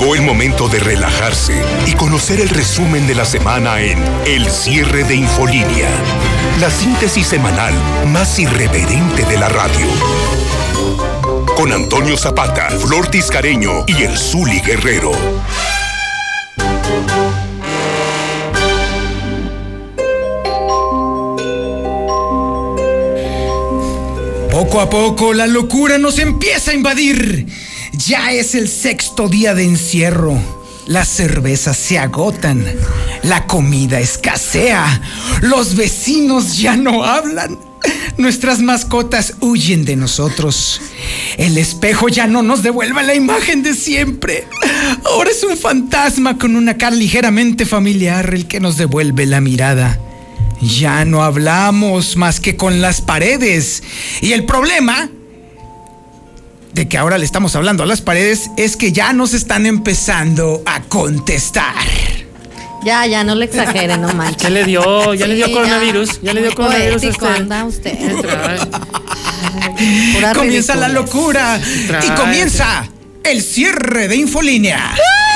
Llegó el momento de relajarse y conocer el resumen de la semana en El cierre de Infolínea, la síntesis semanal más irreverente de la radio. Con Antonio Zapata, Flor Tiscareño y el Zuli Guerrero. Poco a poco la locura nos empieza a invadir. Ya es el sexto día de encierro. Las cervezas se agotan. La comida escasea. Los vecinos ya no hablan. Nuestras mascotas huyen de nosotros. El espejo ya no nos devuelve la imagen de siempre. Ahora es un fantasma con una cara ligeramente familiar el que nos devuelve la mirada. Ya no hablamos más que con las paredes. Y el problema de que ahora le estamos hablando a las paredes es que ya nos están empezando a contestar. Ya, ya, no le exagere, no manches. ¿Qué le dio? ¿Ya le dio coronavirus? ¿Ya le dio coronavirus a poético usted? anda usted. Comienza la locura Trae. y comienza el cierre de Infolínea. Hola,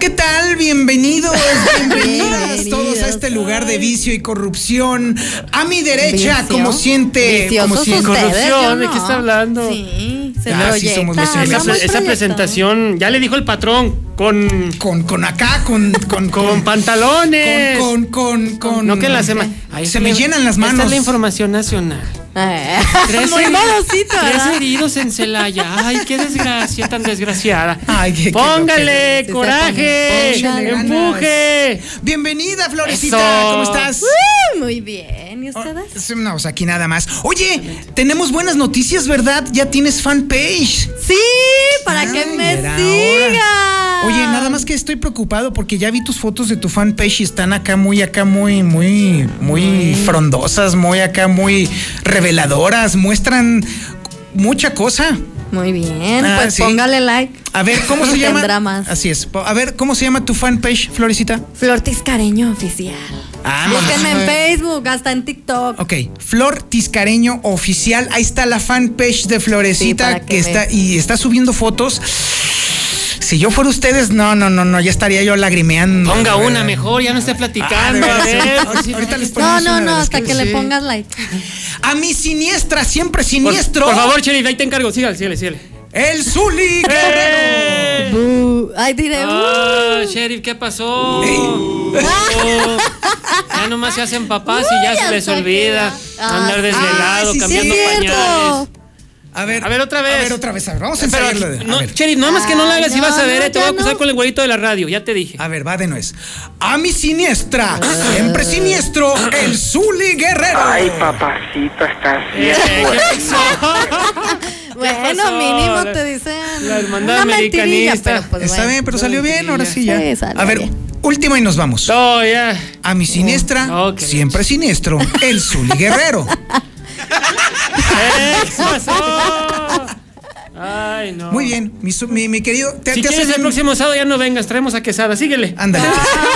¿qué tal? Bienvenidos, bienvenidas todos a este lugar de vicio y corrupción. A mi derecha, Vicio. como siente, como Viciosos siente. ustedes, Corrupción, ¿de qué está hablando? Sí, se Ah, sí, somos los Esa, esa presentación, ya le dijo el patrón, con, Con, con acá, con, con, con pantalones. con, con, con, no que la semana. Se me llenan las manos. Esta es la información nacional. Eh, Tres Muy heridos- modosito, Tres heridos en Celaya. Ay, qué desgracia tan desgraciada. Ay, qué- qué Póngale se coraje, empuje. Bienvenida, Florecita, Eso. ¿cómo estás? Uh, Muy bien. ¿Y ustedes? Sí, No, pues aquí nada más. Oye, tenemos buenas noticias, ¿verdad? Ya tienes fanpage. Sí, para que me hora. Oye, nada más que estoy preocupado porque ya vi tus fotos de tu fanpage y están acá muy, acá muy, muy, muy frondosas, muy acá muy reveladoras, muestran mucha cosa. Muy bien, Ah, pues sí. póngale like. A ver, ¿cómo se llama? Tendrá más. Así es. A ver, ¿cómo se llama tu fanpage, Florecita? Flor Tiscareño Oficial. Ah, Búsquenme en. Facebook, hasta en TikTok. Ok, Flor Tiscareño Oficial. Ahí está la fanpage de Florecita que, que está y está subiendo fotos. Si yo fuera ustedes, no, no, no, no, ya estaría yo lagrimeando. Ponga una mejor, ya no esté Ah, platicando. veras, a ver. Ahorita- Ahorita les No, ponemos no, no, hasta que sí. le pongas like. A mi siniestra, siempre siniestro. por favor, Cheli, ahí te encargo. Sígale, sígale, sígale. El Zuli Guerrero. ¡Eh! Ay, diré. Ah, sheriff, ¿qué pasó? Oh, ya nomás se hacen papás y ya se les olvida andar Ah, desvelado, sí, cambiando sí, es pañales. A ver, A ver, otra vez. A ver, otra vez. A ver, vamos a ensayarlo. no, a ver. Sheriff, nada más que no la hagas Ay, y vas a ver, no, eh, te voy a acusar no. con el güerito de la radio, ya te dije. A ver, va de nuez. A mi siniestra, siempre siniestro, el Zuli Guerrero. Ay, papacito, estás. Bueno, pasó? mínimo La- te dicen. la hermandad una mentirilla, americanista. pero pues Está bueno. bien, pero salió bien, ahora sí ya. Sí, salió a ver, bien. última y nos vamos. No, ya. A mi siniestra, Oh, siempre siniestro, el Zuli Guerrero. Ay, no. Muy bien, mi, su- mi, mi querido. Te, Si te quieres el un- próximo sábado ya no vengas, traemos a Quesada, síguele. Ándale.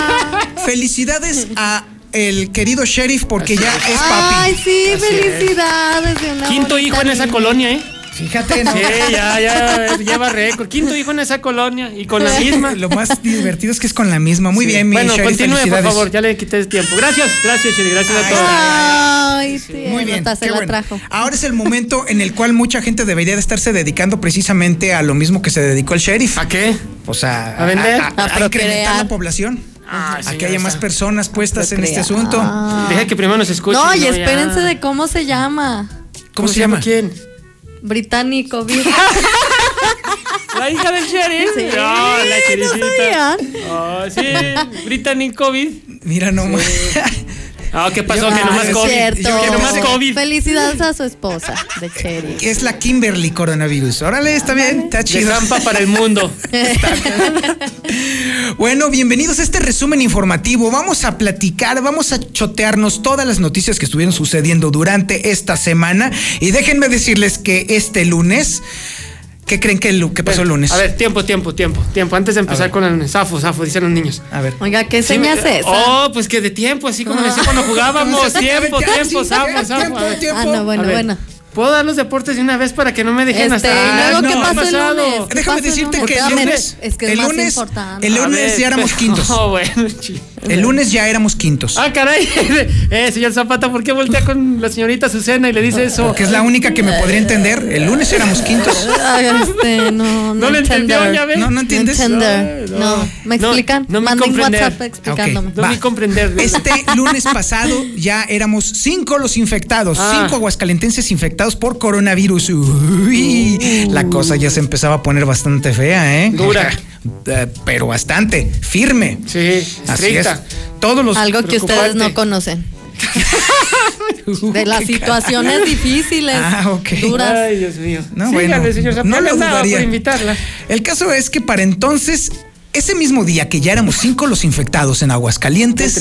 Felicidades a el querido sheriff porque ya es Ay, papi. sí, felicidades. de una Quinto hijo en esa colonia, ¿eh? Fíjate, ¿no? Sí, ya, ya lleva récord. Quinto hijo en esa colonia y con la misma. Lo más divertido es que es con la misma. Muy Sí. bien, mi Bueno, continúe, por favor, ya le quité el tiempo. Gracias, gracias, Chiri, gracias a todos. Ay, sí, Muy bien, se qué bueno. trajo. Ahora es el momento en el cual mucha gente debería de estarse dedicando precisamente a lo mismo que se dedicó el sheriff. ¿A qué? O sea, ¿A vender? a, A incrementar la población. Ah, a que haya más personas puestas en este asunto. Ah. Deja que primero nos escuchen. No, y espérense de cómo se llama. ¿Cómo se llama? quién? Británico, vi- La hija del sheriff. Sí, Ah, la ¿no chericita. sabían? Ah, sí, Brittany COVID. Mira nomás. Ah, ¿qué pasó? Yo- que nomás es COVID. cierto. Que nomás COVID. Felicidades a su esposa de Cherry. es la Kimberly coronavirus. Órale, está bien, está De chido. zampa para el mundo. Bueno, bienvenidos a este resumen informativo. Vamos a platicar, vamos a chotearnos todas las noticias que estuvieron sucediendo durante esta semana. Y déjenme decirles que este lunes, ¿qué creen que, el- que pasó el lunes? A ver, tiempo, tiempo, tiempo, tiempo. Antes de empezar con el zafo, zafo, dicen los niños. A ver. Oiga, ¿qué Sí, señas me- es esa? Oh, pues que de tiempo, así como decía cuando jugábamos. Tiempo, tiempo, zafo, zafo. Ah, no, bueno, bueno. ¿Puedo dar los deportes de una vez para que no me dejen Este, hasta ¿y luego no, qué ha pasó el pasado? lunes? ¿Qué Déjame el decirte lunes? que el lunes, es que es el más lunes, el lunes ya éramos quintos. No, bueno, chi- El lunes ya éramos quintos. Ah, caray. Eh, señor Zapata, ¿por qué voltea con la señorita Azucena y le dice eso? Que es la única que me podría entender. El lunes éramos quintos. Ay, este, no, no, No lo entendió, ya ves. No, no entiendes. entender. No, No, no. ¿me No, explican? no me Manden comprender. WhatsApp explicándome. No Va. me comprender. Este lunes pasado ya éramos cinco los infectados, Ah. cinco aguascalentenses infectados por coronavirus. Uy, la cosa ya se empezaba a poner bastante fea, ¿eh? Dura. Eh, Pero bastante, firme. Sí, Así es. estricta. Todos los Algo que ustedes no conocen. De las situaciones difíciles, Ah, ok. duras. Ay, Dios mío. No, Sígale, bueno, señor Zapata. no lo dudaría. por invitarla. El caso es que para entonces, ese mismo día que ya éramos cinco los infectados en Aguascalientes,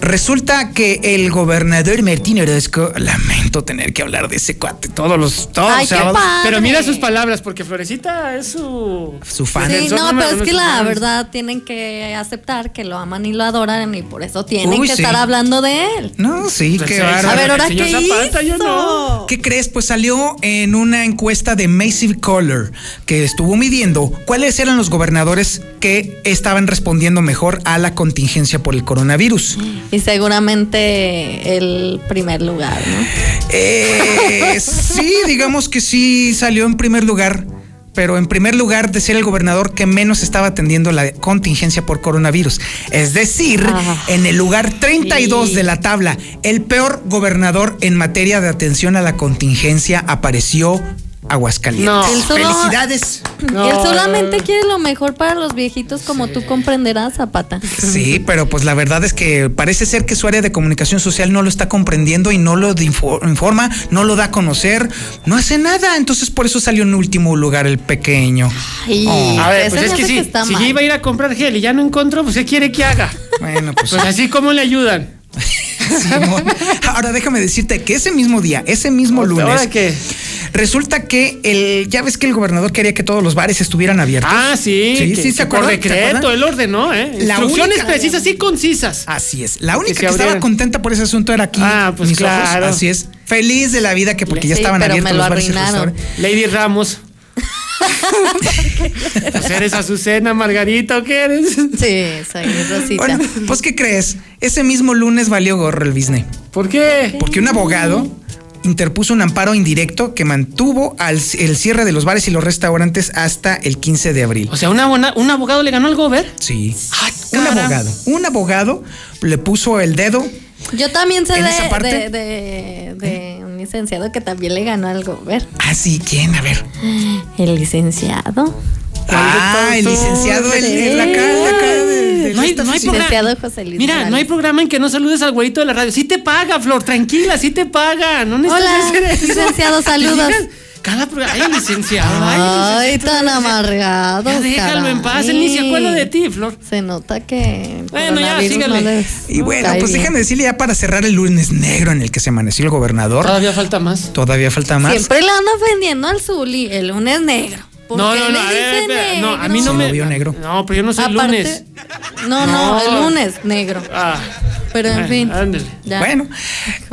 resulta que el gobernador Martín Orozco, lamento tener que hablar de ese cuate todos los todos Ay, los qué sábados, padre. Pero mira sus palabras, porque Florecita es su. su fan. Sí, no, pero es que la fans. verdad tienen que aceptar que lo aman y lo adoran y por eso tienen Uy, que sí. estar hablando de él. No, sí, Pues qué sí. A ver, ¿ahora Señor qué Zapata, yo hizo? no. ¿Qué crees? Pues salió en una encuesta de Massive Caller que estuvo midiendo cuáles eran los gobernadores que estaban respondiendo mejor a la contingencia por el coronavirus. Y seguramente el primer lugar, ¿no? Eh, sí, digamos que sí salió en primer lugar, pero en primer lugar de ser el gobernador que menos estaba atendiendo la contingencia por coronavirus. Es decir, Ah. en el lugar 32 Sí. de la tabla, el peor gobernador en materia de atención a la contingencia apareció Aguascalientes. No. Él solo- Felicidades. No. Él solamente quiere lo mejor para los viejitos, como tú comprenderás, Zapata. Sí, pero pues la verdad es que parece ser que su área de comunicación social no lo está comprendiendo y no lo info- informa, no lo da a conocer, no hace nada. Entonces por eso salió en último lugar el pequeño. Ay, Oh. A ver, pues es que sí. Si mal. ya iba a ir a comprar gel y ya no encontró, pues ¿qué quiere que haga? Bueno, pues Pues así como le ayudan. Simón. Ahora déjame decirte que ese mismo día, ese mismo lunes, ¿Ahora qué? resulta que el, ya ves que el gobernador quería que todos los bares estuvieran abiertos. Ah, sí. Sí, que- sí, ¿se Por acuerdan? ¿Se decreto, él ordenó, ¿eh? La Instrucciones única- precisas y concisas. Así es. La única que estaba contenta por ese asunto era aquí. Ah, pues mis ojos. claro. Así es. Feliz de la vida que porque ya estaban pero abiertos me lo los bares y arruinaron. restaurantes. Lady Ramos. Pues eres Azucena, Margarita, ¿o qué eres? Sí, soy Rosita. Bueno, pues ¿qué crees? Ese mismo lunes valió gorro el business. ¿Por qué? Porque un abogado interpuso un amparo indirecto que mantuvo al- el cierre de los bares y los restaurantes hasta el 15 de abril. O sea, una un abogado le ganó al gober. Sí. Ay, Un abogado. Un abogado le puso el dedo. Yo también sé ¿En de, esa parte? de, de- de un licenciado que también le ganó algo. Ver, Ah, sí, ¿quién? A ver. el licenciado. Ah, el licenciado, el, el acá, el acá de, No hay- no hay programa. Licenciado José Luis Mira, no hay programa en que no saludes al güerito de la radio. Sí te paga, Flor, tranquila, sí te paga. No necesitas Hola, hacer eso. licenciado, saludos. Cada programa. Ay, licenciado. Ay, tan amargado. Ya déjalo en paz, él ni se acuerda de ti, Flor. Se nota que. Bueno, ya, sígale. no Y bueno, cae pues bien. déjame decirle ya para cerrar el lunes negro en el que se amaneció el gobernador. Todavía falta más. Todavía falta más. Siempre le anda ofendiendo al Zuli. El lunes negro. ¿Por No, no, no, a ver, dice espera, no, a mí no Sí, me. vio negro. No, pero yo no soy Aparte- lunes. No, no, No. el lunes negro. Ah, Pero en fin. ándele. ya. Bueno,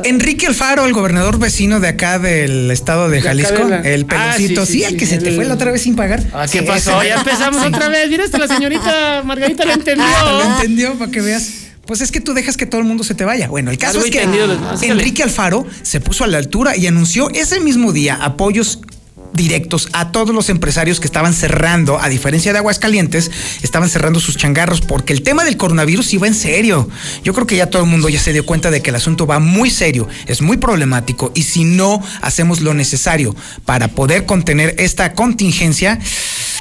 Enrique Alfaro, el gobernador vecino de acá del estado de Jalisco, de la- el Ah, peloncito, sí, sí, sí, el sí, que se te fue la otra vez sin pagar. Ah, ¿Qué Sí, pasó? ese. Ya empezamos otra vez. Mira, hasta la señorita Margarita lo entendió. Ah, lo entendió para que veas. Pues es que tú dejas que todo el mundo se te vaya. Bueno, el caso Algo es que ah. Enrique Alfaro se puso a la altura y anunció ese mismo día apoyos directos a todos los empresarios que estaban cerrando, a diferencia de Aguascalientes, estaban cerrando sus changarros porque el tema del coronavirus iba en serio. Yo creo que ya todo el mundo ya se dio cuenta de que el asunto va muy serio, es muy problemático y si no hacemos lo necesario para poder contener esta contingencia,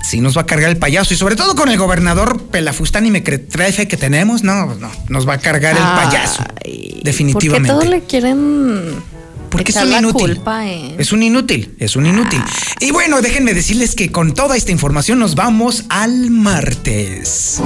sí nos va a cargar el payaso y sobre todo con el gobernador Pelafustán y Mecretrefe que tenemos, no, no, nos va a cargar el payaso. Ay, Definitivamente. Porque todos le quieren. Porque es un inútil. culpa Es un inútil, es un inútil. Y bueno, déjenme decirles que con toda esta información nos vamos al martes.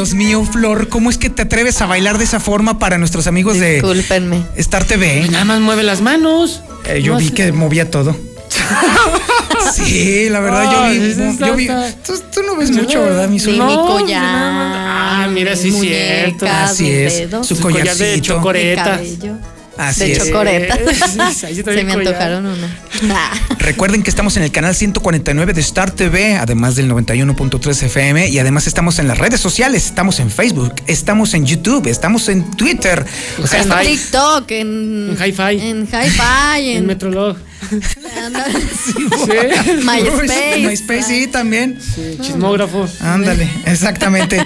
Dios mío, Flor, ¿cómo es que te atreves a bailar de esa forma para nuestros amigos de Discúlpenme. Star TV? Nada más mueve las manos. Eh, yo No vi sé. que movía todo. sí, la verdad, yo vi. yo vi- está- tú, tú no ves mucho, ¿verdad, mi Sí, Zul? mi No, collar. Ah, mira, sí es cierto. Así es. dedos, Su Su collar de collarcito. Así de es. chocoreta. Sí, sí Se me collar. antojaron uno. Recuerden que estamos en el canal 149 de Star TV, además del 91.3 FM, y además estamos en las redes sociales, estamos en Facebook, estamos en YouTube, estamos en Twitter. O sea, En. TikTok, en. En Hi-Fi. En Hi-Fi, En en. Metrolog. Ándale. Sí. MySpace. MySpace, sí, también. Sí, chismógrafo. Ándale, exactamente.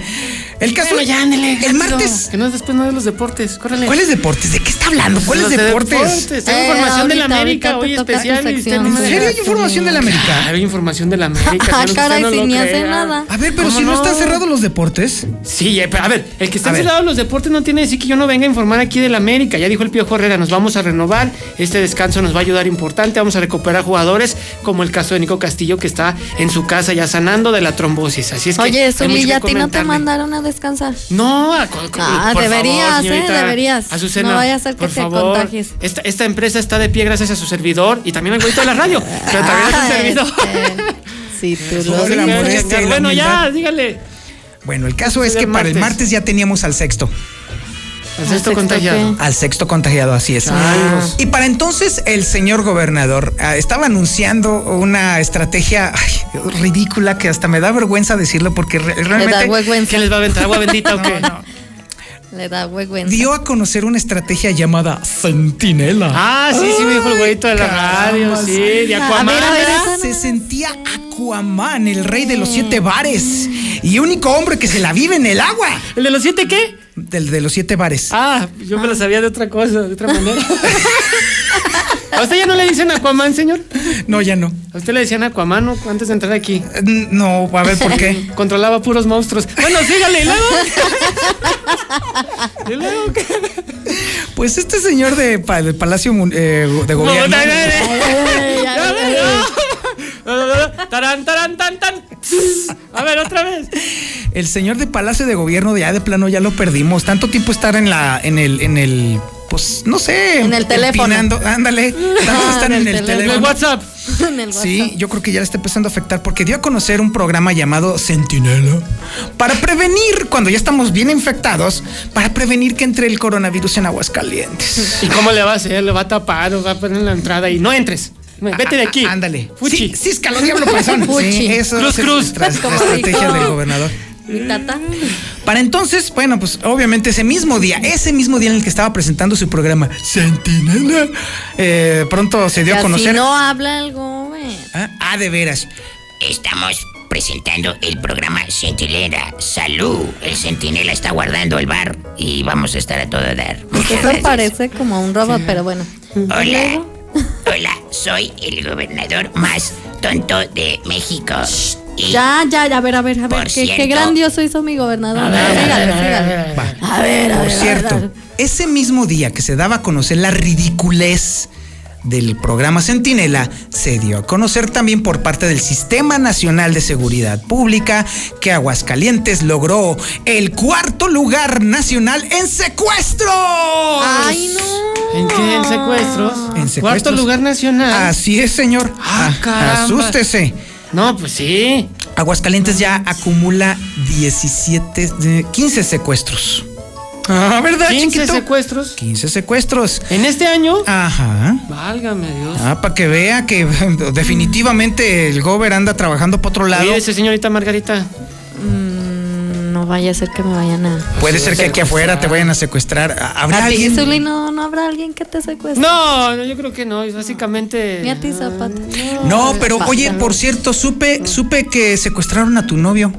El caso. Bueno, ya, ándale, el rápido. martes. Que no es después no de los deportes. Córrele. ¿Cuáles deportes? ¿De qué está hablando? ¿Cuáles de deportes? Tengo Eh, información de la ahorita, América ahorita hoy especial. ¿En serio hay información de la América? Hay información de la América. Ah, caray, no si ni hace nada. A ver, pero ¿Cómo si no, no? están cerrados los deportes. Sí, eh, pero a ver, el que ver. cerrados los deportes no tiene que decir que yo no venga a informar aquí de la América. Ya dijo el Pío Herrera, nos vamos a renovar. Este descanso nos va a ayudar importante. Vamos a recuperar jugadores, como el caso de Nico Castillo, que está en su casa ya sanando de la trombosis. Así es que. Oye, que ¿ya a ti no te mandaron a descansar? No, a- Ah, por deberías, favor, ¿eh? señorita Deberías. Azucena, No vaya a ser que por te favor. contagies. Esta, esta empresa está de pie gracias a su servidor y también al güeyito de la radio. Pero también a su Ah, servidor. este, Sí, tú lo la Bueno, ya, dígale. Bueno, el caso es que para el martes ya teníamos al sexto. Al sexto sexto, contagiado. ¿qué? Al sexto contagiado, así es. Y para entonces el señor gobernador ah, estaba anunciando una estrategia ay, ridícula que hasta me da vergüenza decirlo porque Le da realmente ¿Qué huehuenza. les va a aventar? ¿Agua bendita o qué? Le da huehuenza. dio a conocer una estrategia llamada Centinela. Ah, sí, sí, me dijo el güeyito de la radio, sí, sí. de A Aquaman. ver, a ver, ¿verdad? esa Se sentía Aquaman, el rey de los siete bares y único hombre que se la vive en el agua. ¿El de los siete qué? Del de los siete bares. Ah, yo me lo sabía de otra cosa, de otra manera. ¿A usted ya no le dicen Aquaman, señor? No, ya no. ¿A usted le decían Aquaman ¿no? antes de entrar aquí? Eh, No, a ver por qué. Controlaba puros monstruos. Bueno, sígale, ¿y luego? ¿Y luego qué? Pues este señor de, del Palacio eh, de Gobierno. No, no, no, Tarán, tarán, tan, tan. A ver, otra vez. El señor de Palacio de Gobierno ya de plano ya lo perdimos. Tanto tiempo estar en la, en el, en el, pues no sé. En el teléfono. empinando. Ándale. Tanto Ah, estar en en el el teléfono. En el. WhatsApp. En el Sí, yo creo que ya le está empezando a afectar porque dio a conocer un programa llamado Centinela para prevenir, cuando ya estamos bien infectados, para prevenir que entre el coronavirus en Aguascalientes. ¿Y cómo le va a hacer? ¿Le va a tapar o va a poner en la entrada y no entres? Vete de aquí. Ándale. Fuchi. Sí, sí, escaló diablo panzón. Fuchi. Sí, eso Cruz, es cruz. la estrategia del gobernador. Mi tata. Para entonces, bueno, pues obviamente ese mismo día, ese mismo día en el que estaba presentando su programa Centinela, eh, pronto se dio a conocer. no habla el Gobe. Ah, ah, de veras. Estamos presentando el programa Centinela. Salud. El Centinela está guardando el bar y vamos a estar a todo dar. Muchas Eso gracias. parece como un robot, pero bueno. ¿Y Hola. Hola, soy el gobernador más tonto de México. Y Ya, ya, ya, a ver, a ver, a ver. Qué, grandioso hizo mi gobernador. A ver, a ver, sígale, a ver, sígale. a ver, a ver. A Por ver, a cierto, ver. ese mismo día que se daba a conocer la ridiculez del programa Centinela, se dio a conocer también por parte del Sistema Nacional de Seguridad Pública que Aguascalientes logró el cuarto lugar nacional en secuestros. Ay, no. ¿En qué? ¿En secuestros? En secuestros. Cuarto lugar nacional. Así es, señor. Ah, caramba. asústese. No, pues sí. Aguascalientes ya acumula 17, eh, 15 secuestros. Ah, ¿verdad, 15 chiquito? secuestros. 15 secuestros. ¿En este año? Ajá. Válgame Dios. Ah, para que vea que definitivamente el gober anda trabajando para otro lado. Cuídese, señorita Margarita. Mm, no vaya a ser que me vayan a. Puede ser que aquí afuera te vayan a secuestrar. ¿Habrá A ti, alguien? Zuli, no, no habrá alguien que te secuestre. No, no, yo creo que no. es Básicamente. Ni a ti, Zapata. No, pero Zapata, oye, no. por cierto, supe, supe que secuestraron a tu novio.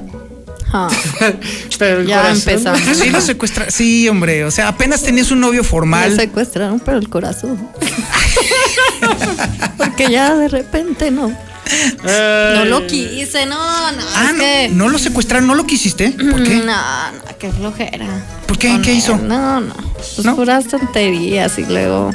Ah, Pero el Ya corazón- empezamos. Sí, lo secuestraron. Sí, hombre. O sea, apenas tenías un novio formal. secuestraron, pero el corazón. Porque ya de repente no. No lo quise, no, no. Ah, no, que- no lo secuestraron, no lo quisiste. ¿Por qué? No, no, qué flojera. ¿Por qué? Con ¿Qué él. hizo? No, no. Pues ¿No? puras tonterías y luego.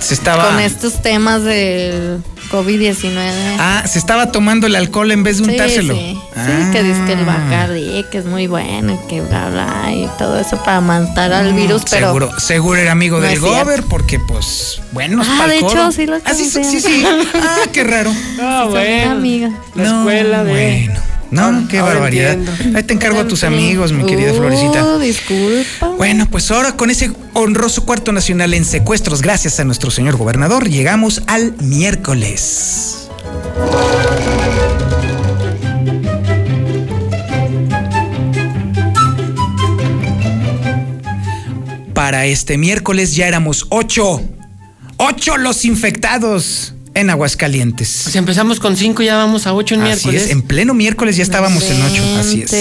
Se estaba. Con estos temas del COVID-19. Ah, se estaba tomando el alcohol en vez de Sí, untárselo. sí, Ah. sí, que dice que el Bacardi, que es muy bueno, y que bla, bla, y todo eso para matar al virus, pero... Seguro, seguro era amigo No del gober, porque pues, bueno, Ah, de hecho, sí lo Ah, sí, sí, sí. Ah, qué raro. Ah, bueno. amiga. La No, escuela de. Bueno. No, qué ahora barbaridad. entiendo. Ahí te encargo a tus amigos, mi querida Uh, Florecita. disculpa. Bueno, pues ahora con ese honroso cuarto nacional en secuestros, gracias a nuestro señor gobernador, llegamos al miércoles. Para este miércoles ya éramos ocho. Ocho los infectados en Aguascalientes. Sea, empezamos con cinco y ya vamos a ocho en Así miércoles. es, en pleno miércoles ya estábamos en ocho, así es.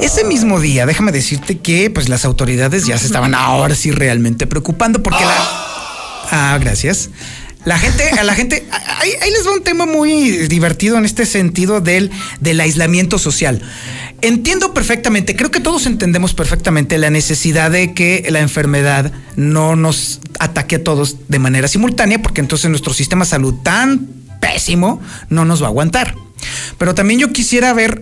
Ese mismo día, déjame decirte que pues las autoridades ya se estaban ahora sí realmente preocupando porque la Ah, gracias. La gente, a la gente, ahí, ahí les va un tema muy divertido en este sentido del, del aislamiento social. Entiendo perfectamente, creo que todos entendemos perfectamente la necesidad de que la enfermedad no nos ataque a todos de manera simultánea, porque entonces nuestro sistema de salud tan pésimo no nos va a aguantar. Pero también yo quisiera ver,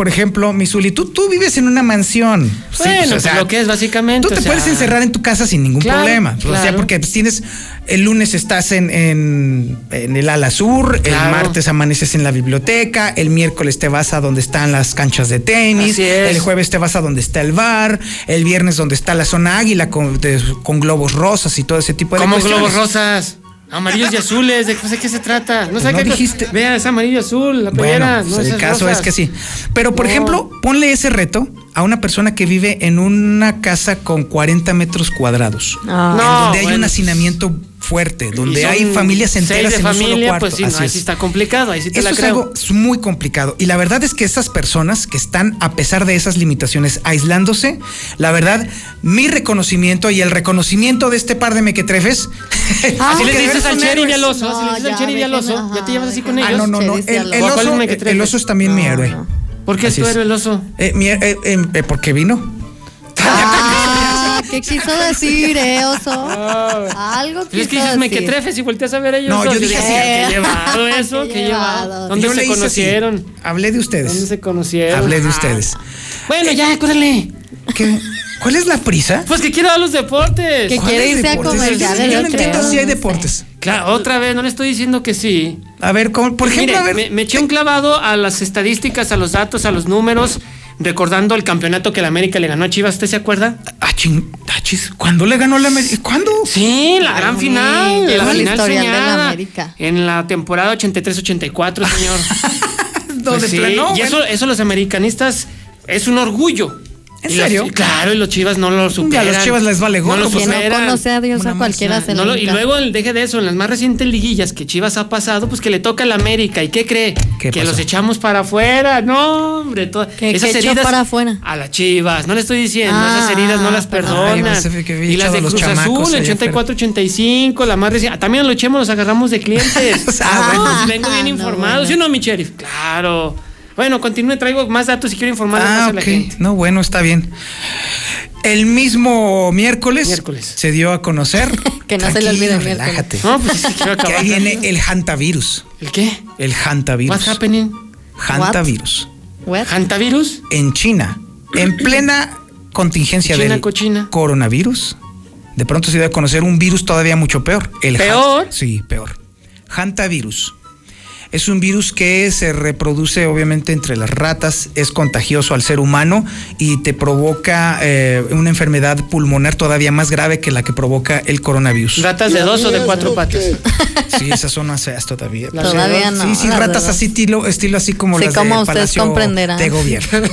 por ejemplo, Misuli, tú, tú vives en una mansión. Sí, Bueno, pues, o pues, sea, lo que es básicamente. Tú te o sea, puedes encerrar en tu casa sin ningún Claro, problema. O sea, claro. porque pues, tienes. El lunes estás en, en, en el ala sur, el Claro. martes amaneces en la biblioteca, el miércoles te vas a donde están las canchas de tenis, el jueves te vas a donde está el bar, el viernes donde está la zona águila con, de- con globos rosas y todo ese tipo de Como cuestiones. globos rosas. Amarillos y azules, ¿de qué, de qué se trata? No sé no qué dijiste. Vea, es amarillo y azul, la playera. Bueno, no el esas caso rosas. es que sí. Pero, por No. ejemplo, ponle ese reto a una persona que vive en una casa con 40 metros cuadrados. Ah. en donde hay un bueno. hacinamiento fuerte, donde hay familias enteras en un solo familia, cuarto. pues sí, no, Así ahí es. sí está complicado, ahí sí te Eso la es creo. algo muy complicado. Y la verdad es que esas personas que están, a pesar de esas limitaciones, aislándose, la verdad, mi reconocimiento y el reconocimiento de este par de mequetrefes. Ah, Así porque le de dices al Cherry y al oso, No, así le dices al ya, Cherry y al oso, ya te llevas así con. Ah, ellos. no, no, no. Y El, al el oso. ¿Cuál es el oso es también mi No, héroe. no. ¿Por qué es tu es. héroe el oso? Eh, mi- eh, eh, eh, porque vino. Ah, ¿Qué quiso decir, eh, oso? Algo Pues es que quiso dices decir. mequetrefes y volteas a ver a ellos. No, dos, yo dije así. Qué llevado eso, Qué qué llevado. ¿Dónde Yo se así. conocieron? Hablé de ustedes. ¿Dónde se conocieron? Hablé de ustedes. Bueno, ya, córrele. ¿Qué? ¿Cuál es la prisa? Pues que quiero dar los deportes. ¿Qué ¿Cuáles quiere irse a deportes? comerciales, Yo yo no entiendo creo, si hay deportes. Claro, otra vez, no le estoy diciendo que sí. A ver, ¿cómo- por ejemplo, Mire, a ver. me, me eché un clavado a las estadísticas, a los datos, a los números, recordando el campeonato que la América le ganó a Chivas, ¿usted se acuerda? Ah, ching, ah, chis, ¿Cuándo le ganó la América? ¿Cuándo? Sí, la gran Ay, final, la el final historial de la soñada. América. En la temporada 83-84, señor. Pues sí, y eso, eso los americanistas es un orgullo. ¿En Y los- serio? claro, y los Chivas no lo superan. los Chivas les vale gorro, No lo pues, Que no superan. conoce a Dios Una a cualquiera se No lo- y luego, deje de eso, en las más recientes liguillas que Chivas ha pasado, pues que le toca a la América. ¿Y qué cree? ¿Qué que pasó? los echamos para afuera. No, hombre. to- ¿Qué- esas qué heridas para afuera? A las Chivas. No le estoy diciendo. Ah, esas heridas no las perdonan. Y las de a los Cruz Azul, allá 84-85, la más reciente. También lo echemos, los agarramos de clientes. Ah, No, bueno. pues vengo bien No, informado. bueno. ¿Sí o no, mi sheriff? Claro. Bueno, continúe, traigo más datos y quiero informar más Ah, a la ok. gente. No, bueno, está bien. El mismo miércoles, Miércoles. se dio a conocer. Que no se le olvide el Tranquilo, miércoles. Relájate. No, pues es que quiero Que acabar. ahí viene el hantavirus. ¿El qué? El hantavirus. What's happening? Hantavirus. What? ¿Hantavirus? En China, en plena contingencia China del cochina. coronavirus, de pronto se dio a conocer un virus todavía mucho peor. El ¿Peor? han- sí, peor. Hantavirus. Es un virus que se reproduce obviamente entre las ratas, es contagioso al ser humano y te provoca eh, una enfermedad pulmonar todavía más grave que la que provoca el coronavirus. ¿Ratas de dos o de cuatro patas? Sí, esas son más feas todavía. Las Todavía no. sí, sí, ratas así estilo, estilo así como Sí, las como de ustedes Palacio comprenderán. de Gobierno.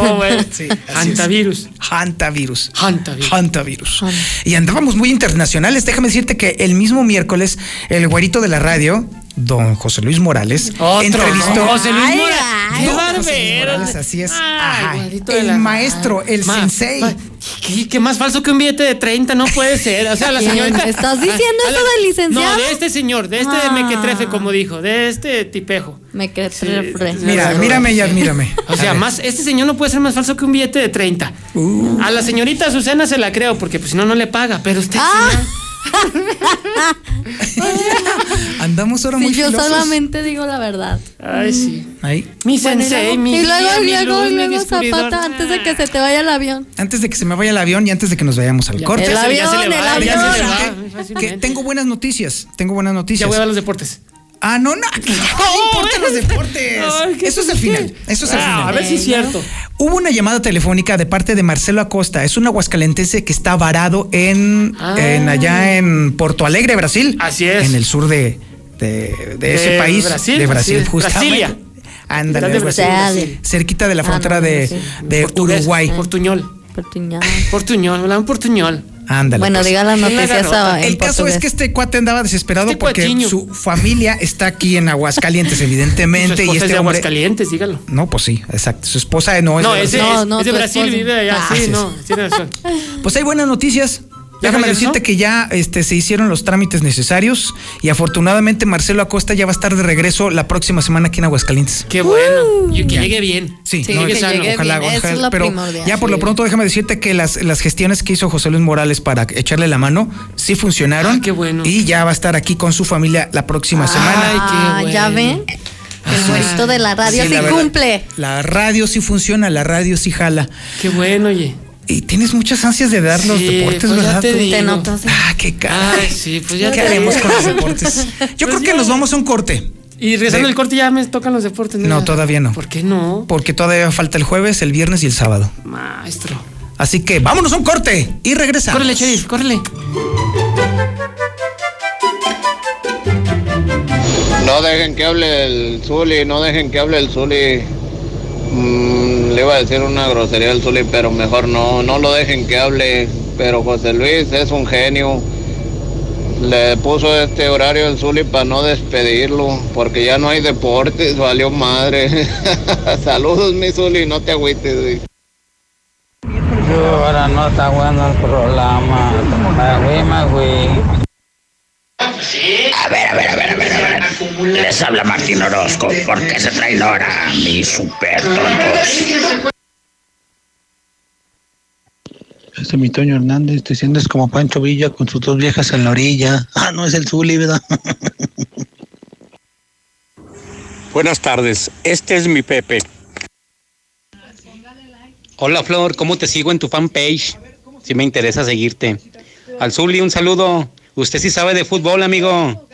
Oh, bueno. Sí. Hantavirus. Hantavirus. Hantavirus. Hantavirus. Han- Y andábamos muy internacionales. Déjame decirte que el mismo miércoles, el güerito de la radio, don José Luis Morales, Otro. entrevistó. José Luis Ay, Morales. ay. ¡Qué No, José Luis barbero! Morales, así es. Ay, El la- maestro, el Ma- sensei. ma- ¿Qué, qué más falso que un billete de 30 no puede ser? O sea, la señorita. ¿Estás diciendo eso del licenciado? No, de este señor, de este Ah. mequetrefe, como dijo, de este tipejo. Me quedé Sí. Mira, mírame y admírame. O sea, más, este señor no puede ser más falso que un billete de 30. Uh. A la señorita Azucena se la creo, porque pues si no, no le paga. Pero usted, Ah. señor, Andamos ahora Sí, muy yo filosos. solamente digo la verdad. Ay, sí. Ahí. Mi sensei, mi y luego, mi luego, luz, luego. Zapata, antes de que se te vaya el avión. Antes de que se me vaya el avión y antes de que nos vayamos al Ya, corte. ya El ya se le avión, va, el ya se le avión. va, Que fácilmente. tengo buenas noticias. Tengo buenas Ya noticias. voy a los deportes. Ah, no, no. ¿Qué importan los deportes? Ay, ¿qué Eso es al qué? final. Eso es al Ah, final. A ver si es cierto. Hubo una llamada telefónica de parte de Marcelo Acosta. Es un aguascalentense que está varado en, Ah. en allá en Porto Alegre, Brasil. Así es. En el sur de, de, de ese De país. Brasil, de Brasil, Brasil. justamente. Brasilia. Ándale, de. Brasil, Brasil. cerquita de la Ah, frontera no, de, de Uruguay. Portuñol. Portuñol. Portuñol, hablaban portuñol. Ándale. Bueno, pues. diga las ¿Quién la noticias agarró? a- en El caso es portugués. que este cuate andaba desesperado Este porque cuatiño. su familia está aquí en Aguascalientes, Su evidentemente. esposa y es este de hombre. Aguascalientes, dígalo. No, pues sí, exacto. Su esposa no es No, de ese Brasil. No, es, no, es de Brasil, vive allá. Ah, sí, es. no, tiene razón. Pues hay buenas noticias. ¿Ya Déjame regresó? decirte que ya este, se hicieron los trámites necesarios y afortunadamente Marcelo Acosta ya va a estar de regreso la próxima semana aquí en Aguascalientes. Qué bueno. Y que llegue bien. Sí, Sí, no, que es- llegue ojalá, bien, ojalá, es lo pero primordial. ya por lo pronto déjame decirte que las, las gestiones que hizo José Luis Morales para echarle la mano sí funcionaron. Ah, qué bueno. Y ya va a estar aquí con su familia la próxima semana. Ay, qué Ah, ya bueno. ven. El güerito de la radio Sí, sí, la verdad, cumple. La radio sí funciona, la radio sí jala. Qué bueno, oye. Y tienes muchas ansias de dar los deportes, pues ya ¿verdad? te tú? digo. Te notas. Ah, qué cara. Ay, sí, pues ya ¿Qué te haremos digo. con los deportes? Yo creo Pues que ya. nos vamos a un corte. Y regresando el corte ya me tocan los deportes. No, todavía no. ¿Por qué no? Porque todavía falta el jueves, el viernes y el sábado. Maestro. Así que vámonos a un corte y regresamos. Córrele, sheriff, córrele. No dejen que hable el Zuli, no dejen que hable el Zuli. Mm, le iba a decir una grosería al Zuli, pero mejor no, no lo dejen que hable. Pero José Luis es un genio. Le puso este horario al Zuli para no despedirlo, porque ya no hay deportes, valió madre. Saludos, mi Zuli, no te agüites. Yo ahora no está bueno el programa. Güey. A ver, a ver, a ver, a ver, a ver. Les habla Martín Orozco. ¿Por qué se traen ahora a mis super tontos? Este es mi Toño Hernández, te sientes como Pancho Villa con sus dos viejas en la orilla. Ah, no es el Zuli, ¿verdad? Buenas tardes, este es mi Pepe. Hola Flor, ¿cómo te sigo en tu fanpage? Si me interesa seguirte. Al Zuli, un saludo. Usted sí sabe de fútbol, amigo.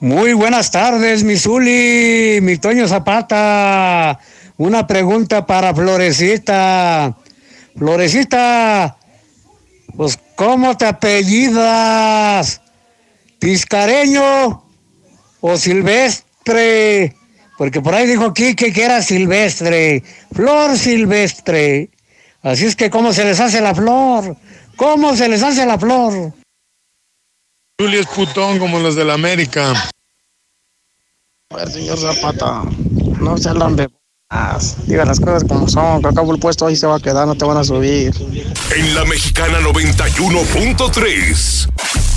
Muy buenas tardes, mi Zuli, mi Toño Zapata. Una pregunta para Florecita. Florecita, pues ¿cómo te apellidas? ¿Piscareño o Silvestre? Porque por ahí dijo Quique que era Silvestre. Flor Silvestre. Así es que ¿cómo se les hace la flor? ¿Cómo se les hace la flor? Julio es putón como los de la América. A ver, señor Zapata, no se hablan de Diga las cosas como son, que acabo el puesto ahí se va a quedar, no te van a subir. En la Mexicana 91.3,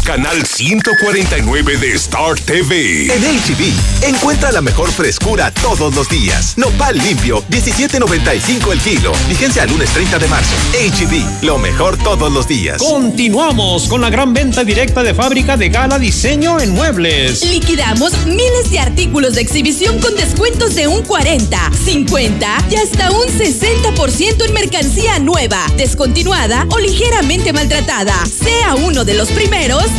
canal 149 de Star TV. En HB, encuentra la mejor frescura todos los días. Nopal limpio, 17.95 el kilo. Vigencia lunes 30 de marzo. HB, lo mejor todos los días. Continuamos con la gran venta directa de fábrica de Gala Diseño en Muebles. Liquidamos miles de artículos de exhibición con descuentos de un 40, 50 y hasta un 60% en mercancía nueva, descontinuada o ligeramente maltratada. Sea uno de los primeros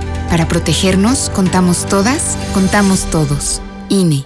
Para protegernos, contamos todas, contamos todos. INE.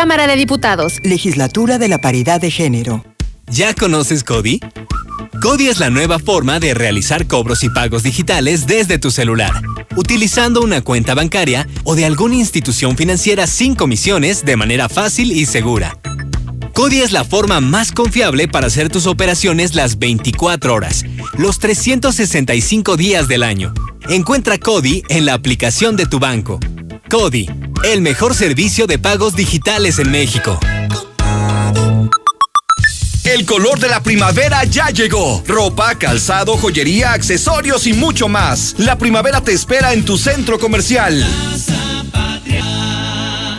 Cámara de Diputados. Legislatura de la Paridad de Género. ¿Ya conoces Cody? Cody es la nueva forma de realizar cobros y pagos digitales desde tu celular, utilizando una cuenta bancaria o de alguna institución financiera sin comisiones de manera fácil y segura. Cody es la forma más confiable para hacer tus operaciones las 24 horas, los 365 días del año. Encuentra Cody en la aplicación de tu banco. Cody, el mejor servicio de pagos digitales en México. El color de la primavera ya llegó. Ropa, calzado, joyería, accesorios y mucho más. La primavera te espera en tu centro comercial.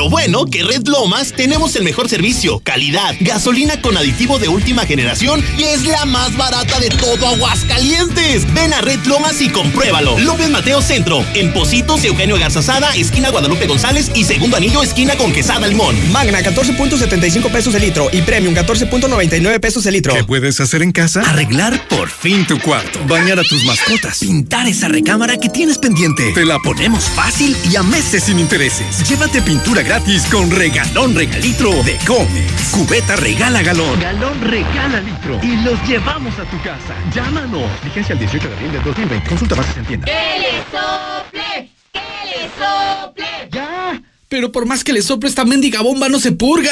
Lo bueno que Red Lomas tenemos el mejor servicio, calidad, gasolina con aditivo de última generación y es la más barata de todo Aguascalientes. Ven a Red Lomas y compruébalo. López Mateo Centro, en Positos, Eugenio Garzazada, esquina Guadalupe González y segundo anillo, esquina con Quesada Limón. Magna 14.75 pesos el litro y Premium 14.99 pesos el litro. ¿Qué puedes hacer en casa? Arreglar por fin tu cuarto. Bañar a tus mascotas. Pintar esa recámara que tienes pendiente. Te la ponemos fácil y a meses sin intereses. Llévate pintura gratis con regalón regalitro de Comex. Cubeta regala galón. Galón regala litro. Y los llevamos a tu casa. Llámanos. Vigencia el 18 de abril de 2020. Consulta más en tienda. ¡Que le sople! ¡Que le sople! ¡Ya! Pero por más que le sople esta mendiga bomba no se purga.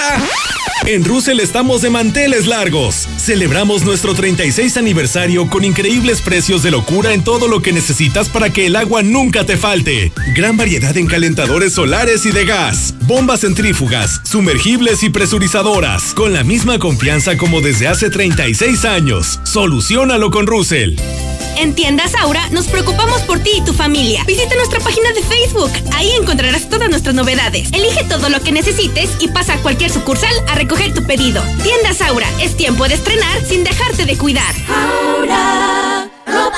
En Russell estamos de manteles largos. Celebramos nuestro 36 aniversario con increíbles precios de locura en todo lo que necesitas para que el agua nunca te falte. Gran variedad en calentadores solares y de gas, bombas centrífugas, sumergibles y presurizadoras, con la misma confianza como desde hace 36 años. Solucionalo con Russell. En Tiendas Aura nos preocupamos por ti y tu familia. Visita nuestra página de Facebook. Ahí encontrarás todas nuestras novedades. Elige todo lo que necesites y pasa a cualquier sucursal a recoger tu pedido. Tiendas Aura, es tiempo de estrenar sin dejarte de cuidar.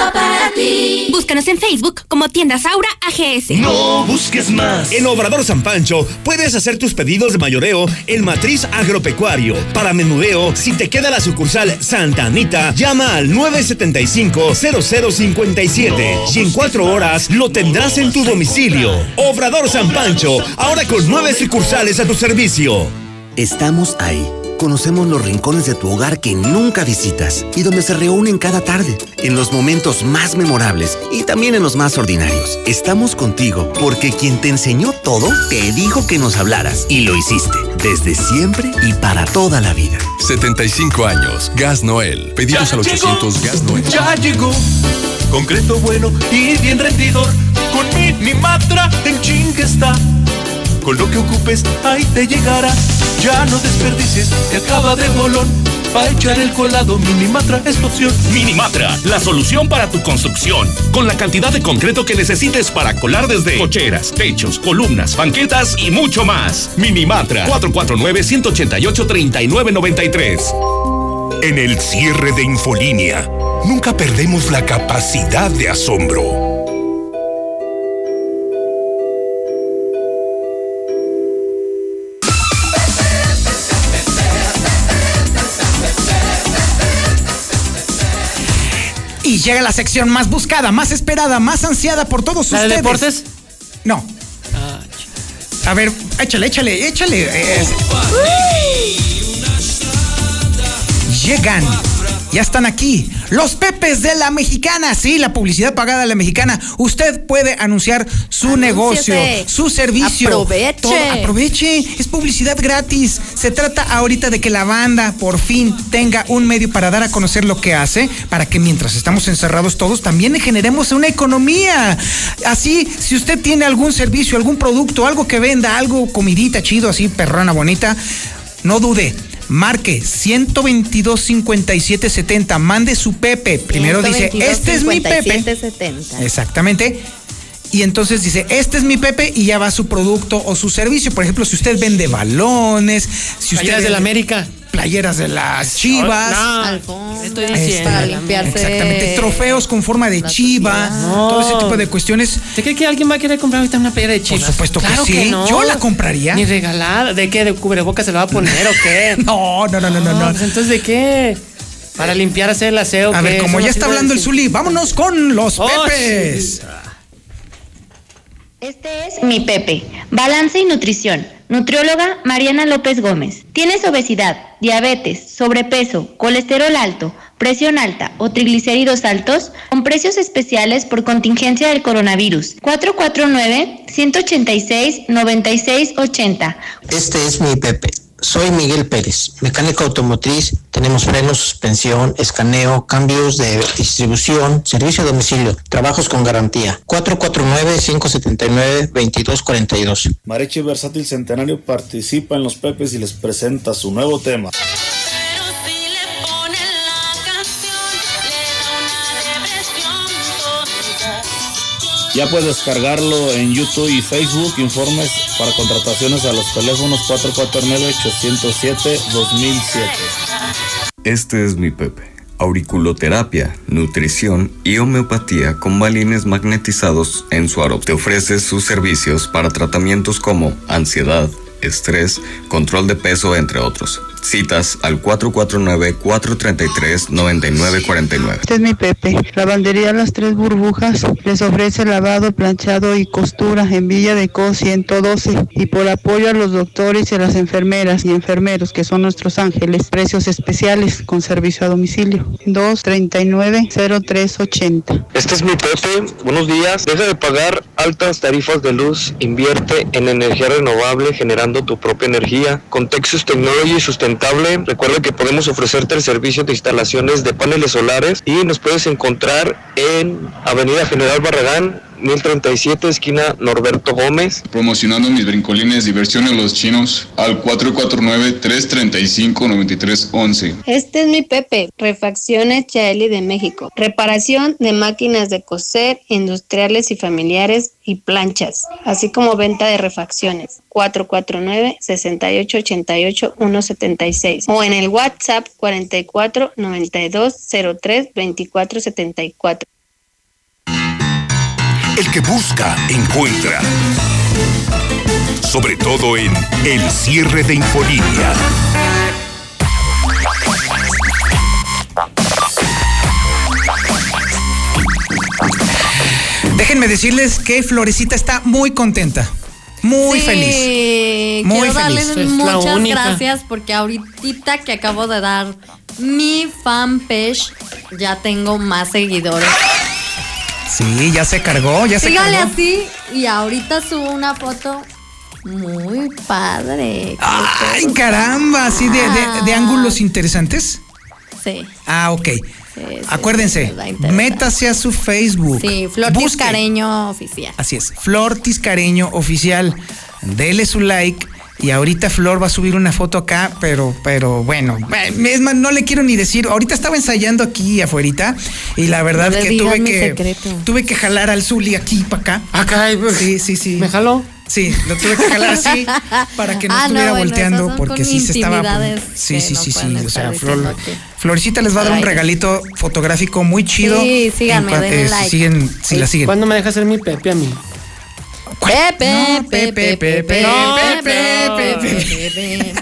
Ropa para ti. Búscanos en Facebook como Tiendas Aura AGS. No busques más. En Obrador San Pancho puedes hacer tus pedidos de mayoreo en Matriz Agropecuario. Para menudeo, si te queda la sucursal Santa Anita, llama al 975-0057 y en cuatro horas lo tendrás en tu domicilio. Obrador San Pancho, ahora con nueve sucursales a tu servicio. Estamos ahí. Conocemos los rincones de tu hogar que nunca visitas y donde se reúnen cada tarde, en los momentos más memorables y también en los más ordinarios. Estamos contigo porque quien te enseñó todo te dijo que nos hablaras y lo hiciste, desde siempre y para toda la vida. 75 años, Gas Noel. Pedidos al 800 Gas Noel. Ya llegó. Concreto bueno y bien rendidor. Con mi, mi matra en chingue está. Con lo que ocupes, ahí te llegará. Ya no desperdicies, te acaba de bolón. Para echar el colado, Minimatra es tu opción. Minimatra, la solución para tu construcción. Con la cantidad de concreto que necesites para colar desde cocheras, techos, columnas, banquetas y mucho más. Minimatra, 449-188-3993. En el cierre de Infolínea, nunca perdemos la capacidad de asombro. Llega la sección más buscada, más esperada, más ansiada por todos ¿La de ustedes. deportes? No. A ver, échale, échale, échale. Llegan. Ya están aquí. Los Pepes de la Mexicana. Sí, la publicidad pagada de la Mexicana. Usted puede anunciar su negocio, su servicio. Aproveche. Todo- aproveche. Es publicidad gratis. Se trata ahorita de que la banda por fin tenga un medio para dar a conocer lo que hace, para que mientras estamos encerrados todos también generemos una economía. Así, si usted tiene algún servicio, algún producto, algo que venda, algo comidita chido, así perrona bonita, no dude. Marque 122 57 70. Mande su Pepe. Primero dice, 122, este es mi Pepe. 5770. Exactamente. Y entonces dice, este es mi Pepe y ya va su producto o su servicio. Por ejemplo, si usted vende balones, si usted Playeras del vende América. Playeras de las chivas. Alfonso, Estoy Ahí diciendo. para limpiarse. Exactamente. Trofeos con forma de chiva. Todo ese tipo de cuestiones. ¿Te cree que alguien va a querer comprar ahorita una playera de chivas? Por supuesto que sí. no. Yo la compraría. Ni regalar. ¿De qué? ¿De cubrebocas se la va a poner o qué? no, no, no, no, no. no. pues entonces, ¿de qué? Para limpiar, hacer el aseo. A ver, como ya no está hablando el Zuli, vámonos con los Oh, Pepes. Este es mi Pepe. Balance y nutrición. Nutrióloga Mariana López Gómez. ¿Tienes obesidad, diabetes, sobrepeso, colesterol alto, presión alta o triglicéridos altos? Con precios especiales por contingencia del coronavirus. 449-186-9680. Este es mi Pepe. Soy Miguel Pérez, mecánico automotriz. Tenemos frenos, suspensión, escaneo, cambios de distribución, servicio a domicilio, trabajos con garantía. 449-579-2242. Mareche Versátil Centenario participa en los Pepes y les presenta su nuevo tema. Ya puedes descargarlo en YouTube y Facebook. Informes para contrataciones a los teléfonos 449-807-2007. Este es mi Pepe. Auriculoterapia, nutrición y homeopatía con balines magnetizados en Suaro. Te ofrece sus servicios para tratamientos como ansiedad, estrés, control de peso, entre otros. Citas al 449-433-9949. Este es mi Pepe. Lavandería Las Tres Burbujas les ofrece lavado, planchado y costura en Villa de Co 112 y por apoyo a los doctores y a las enfermeras y enfermeros que son nuestros ángeles, precios especiales con servicio a domicilio. 239-0380. Este es mi Pepe, buenos días. Deja de pagar altas tarifas de luz, invierte en energía renovable generando tu propia energía. Con Texas Technology Sustentable, recuerda que podemos ofrecerte el servicio de instalaciones de paneles solares y nos puedes encontrar en Avenida General Barragán, 1037, esquina Norberto Gómez. Promocionando mis brincolines diversión a los chinos al 449-335-9311. Este es mi Pepe, Refacciones Chaeli de México. Reparación de máquinas de coser, industriales y familiares y planchas, así como venta de refacciones. 449-6888-176 o en el WhatsApp 44 92 03 24 74. El que busca, encuentra. Sobre todo en el cierre de Infolínea. Déjenme decirles que Florecita está muy contenta. Muy Sí, feliz. Muy quiero darles feliz. Es muchas única. gracias porque ahorita que acabo de dar mi fanpage ya tengo más seguidores. Sí, ya se cargó, ya se Sígale cargó. así y ahorita subo una foto muy padre. Ay, caramba, así de, de- de ángulos interesantes. Sí. Ah, ok. Acuérdense, métase a su Facebook. Sí, Flor Busque. Tiscareño oficial. Así es, Flor Tiscareño Oficial. Dele su like Y ahorita Flor va a subir una foto acá, pero, pero bueno, eh, es más, no le quiero ni decir. Ahorita estaba ensayando aquí afuera y la verdad No que tuve que secreto. tuve que jalar al Zuli aquí para acá. Acá, Sí, sí, sí. ¿Me jaló? Sí, lo tuve que jalar así para que no Ah, no, estuviera bueno, volteando porque sí se estaba Sí, sí, no sí, sí, o sea, Flor. Florecita les va a dar un regalito fotográfico muy chido. Sí, síganme, denle eh, si like. siguen, si la siguen. ¿Cuándo me deja hacer mi Pepe a mí? Pepe, Pepe, Pepe, No, Pepe, Pepe. Pepe.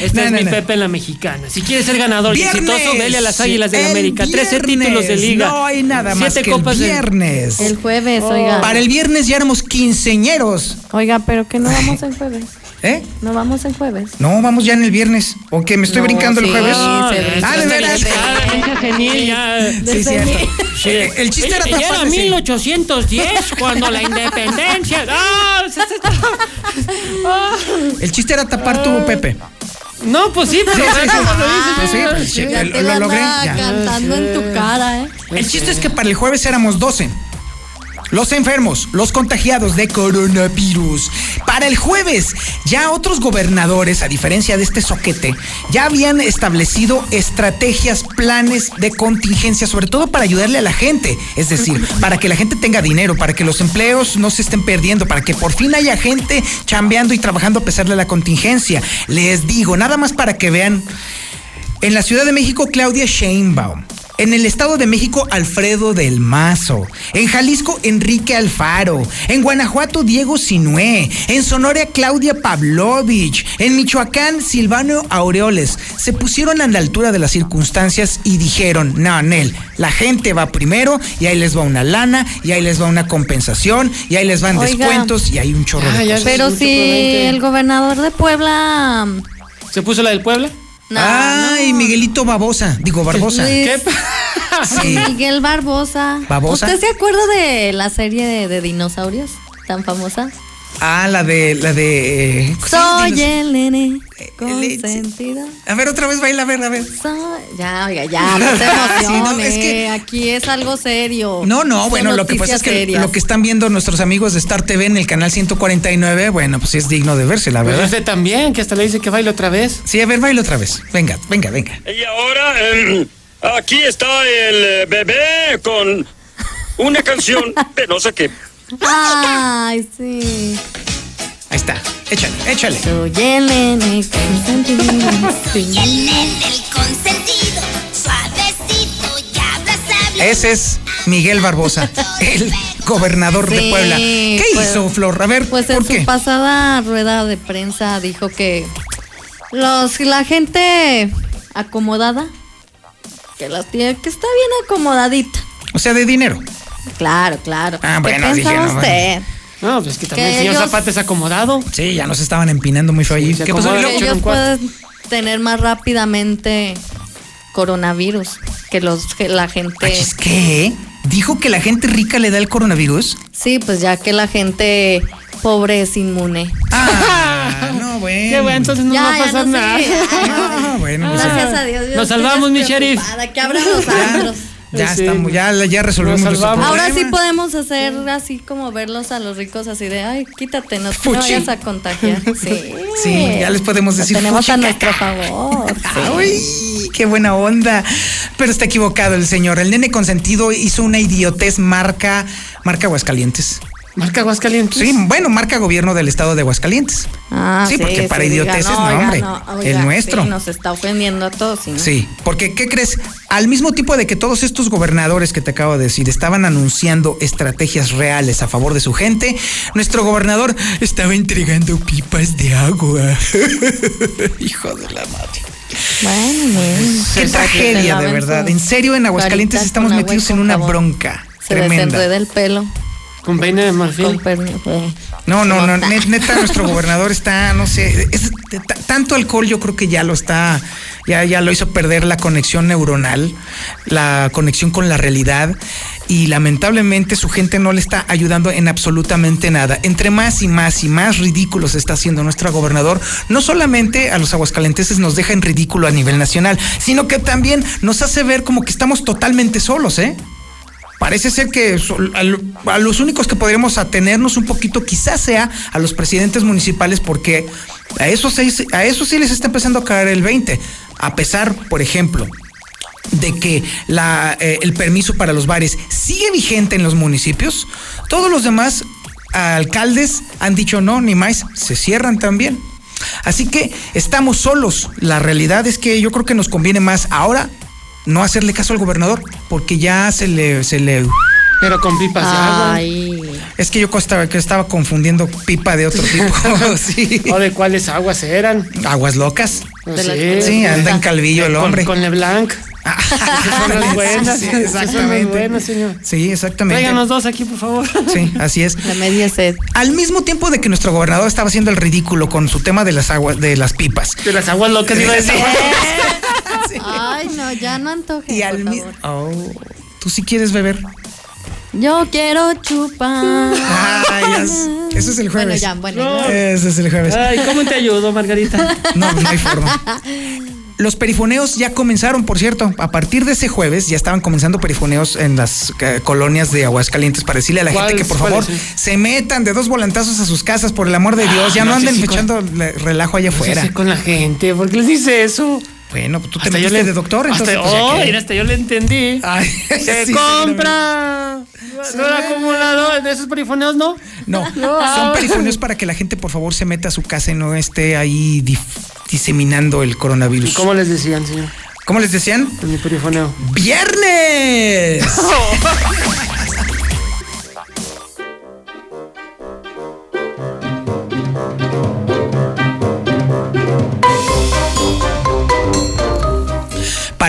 Este No, es no, mi no. Pepe en la mexicana. Si quieres ser ganador y Viernes. exitoso, vele a las Águilas del El América. 13 viernes. títulos de liga. No hay nada más Siete que el copas de- viernes. El jueves, Oh. oiga. Para el viernes ya éramos quinceñeros. Oiga, pero que no vamos el jueves. ¿Eh? No vamos el jueves. No, vamos ya en el viernes. ¿O que me estoy No, brincando el sí, jueves? sí, ah, sí, de veras. sí, Ah, genil, ya. Sí, cierto. Sí. El chiste era Ya tapar era ese- 1810 cuando la independencia. ¡Ah! Ah. El chiste era tapar tu Pepe. No, pues sí, pero Sí, sí, sí. bueno, lo dices, Pues sí, pues sí, Ya lo- logré. cantando en tu cara, ¿eh? El chiste es que para el jueves éramos 12. Los enfermos, los contagiados de coronavirus. Para el jueves, ya otros gobernadores, a diferencia de este soquete, ya habían establecido estrategias, planes de contingencia, sobre todo para ayudarle a la gente. Es decir, para que la gente tenga dinero, para que los empleos no se estén perdiendo, para que por fin haya gente chambeando y trabajando a pesar de la contingencia. Les digo, nada más para que vean en la Ciudad de México, Claudia Sheinbaum. En el Estado de México, Alfredo del Mazo. En Jalisco, Enrique Alfaro. En Guanajuato, Diego Sinué. En Sonora, Claudia Pavlovich. En Michoacán, Silvano Aureoles. Se pusieron a la altura de las circunstancias y dijeron, no, Nel, la gente va primero y ahí les va una lana y ahí les va una compensación y ahí les van Oiga. descuentos y hay un chorro de cosas. Pero si el gobernador de Puebla. ¿Se puso la del Puebla? No, Ay, Miguelito Babosa. Digo, Barbosa. Sí. Miguel Barbosa. ¿Barbosa? ¿Usted se acuerda de la serie de, de dinosaurios tan famosa? Ah, la de, la de. eh, Soy el nene el- consentido. A ver, otra vez baila, a ver, a ver. Soy- Ya, oiga, ya, no se Sí, emocione. no, es que- Aquí es algo serio. No, no, Son bueno, lo que pasa es que lo que están viendo nuestros amigos de Star TV en el canal 149, bueno, pues es digno de verse, la Pues verdad. usted también, que hasta le dice que baile otra vez. Sí, a ver, baila otra vez. Venga, venga, venga. Y ahora, em, aquí está el eh, bebé con una canción de no sé qué. Ay, sí. Ahí está. Échale, échale. Soy el nene consentido. Soy el nene consentido, suavecito y abrazable. Ese es Miguel Barbosa, el gobernador de Puebla. ¿Qué pues- hizo, Flor? A ver, Pues en ¿por su pasada rueda de prensa dijo que los la gente acomodada, que las tiene, que está bien acomodadita. O sea, de dinero. Claro, claro. Ah, ¿Qué bueno, dije, pensaba no, usted? No, pues que también el señor ellos- Zapata es acomodado. Sí, ya nos estaban empinando muy feo allí. se ¿Qué pasó? Que ellos pueden tener más rápidamente coronavirus que los que la gente. Achis, ¿Qué? ¿Dijo que la gente rica le da el coronavirus? Sí, pues ya que la gente pobre es inmune. Ah, no, bueno. Qué bueno, entonces no Ya, va a ya pasar no sé. nada. Ah, bueno, pues Gracias a Dios. yo Nos salvamos, mi sheriff. Que abran los antros. Ya Sí. estamos, ya, ya resolvimos nuestro problema. Ahora sí podemos hacer así como verlos a los ricos así de, ay, quítate, no te vayas a contagiar. Sí. Sí, ya les podemos Lo decir. tenemos a nuestro favor. sí. Ay, qué buena onda. Pero está equivocado el señor. El nene consentido hizo una idiotez marca, marca Aguascalientes. Marca Aguascalientes. Sí, bueno, marca gobierno del estado de Aguascalientes. Ah, Sí, porque para diga, idioteces, no, oiga, hombre, oiga, el nuestro. sí, nos está ofendiendo a todos. ¿sí, no? Sí, porque ¿qué crees? Al mismo tiempo de que todos estos gobernadores que te acabo de decir estaban anunciando estrategias reales a favor de su gente, nuestro gobernador estaba entregando pipas de agua. Hijo de la madre. Bueno, bueno. Qué tragedia, de verdad. En serio, en Aguascalientes estamos metidos en una bronca Se tremenda. desenreda el pelo. Con peine de marfil. Eh. No, no, no, neta, nuestro gobernador está, no sé, es- tanto alcohol yo creo que ya lo está, ya, ya lo hizo perder la conexión neuronal, la conexión con la realidad y lamentablemente su gente no le está ayudando en absolutamente nada. Entre más y más y más ridículos está haciendo nuestro gobernador, no solamente a los aguascalenteses nos deja en ridículo a nivel nacional, sino que también nos hace ver como que estamos totalmente solos, ¿eh? Parece ser que a, lo- a los únicos que podríamos atenernos un poquito quizás sea a los presidentes municipales porque A eso, sí, a eso sí les está empezando a caer el 20. A pesar, por ejemplo, de que eh, el permiso para los bares sigue vigente en los municipios, todos los demás alcaldes han dicho no, ni más, se cierran también. Así que estamos solos. La realidad es que yo creo que nos conviene más ahora no hacerle caso al gobernador, porque ya se le, se le Pero con pipas de agua. es que yo estaba, que estaba confundiendo pipa de otro tipo. sí. ¿O de cuáles aguas eran? Aguas locas. Pues Sí, anda en calvillo el Con- hombre. Con, LeBlanc. Esas son las buenas. Sí, Esas son las exactamente. buenas, señor. Sí, exactamente. Tráiganos dos aquí, por favor. Sí, así es. La media sed. Al mismo tiempo de que nuestro gobernador estaba haciendo el ridículo con su tema de las aguas, de las pipas. De las aguas locas iba a decir. Ay, no, ya no antoje. Y al mismo. Oh, ¿Tú sí quieres beber? Yo quiero chupar. Ay, ya es- eso es el Bueno, jueves. ya, bueno. No. Ese es el jueves. Ay, ¿cómo te ayudo, Margarita? No, no hay forma. Los perifoneos ya comenzaron, por cierto. A partir de ese jueves ya estaban comenzando perifoneos en las eh, colonias de Aguascalientes para decirle a la gente ¿Cuáles- que por favor se metan de dos volantazos a sus casas, por el amor de Dios. Ya Ah, no anden si echando relajo allá No sé afuera. si con la gente, ¿por qué les dice eso? Bueno, pues tú te Hasta yo metiste le- de doctor, entonces. Hasta, pues, oh, que- mira, hasta yo le entendí. Ay, Se sí, compra. No era acumulador de esos perifoneos, ¿no? No, No. son perifoneos para que la gente por favor se meta a su casa y no esté ahí dif- diseminando el coronavirus. ¿Y cómo les decían, señor? ¿Cómo les decían? En mi perifoneo. ¡Viernes!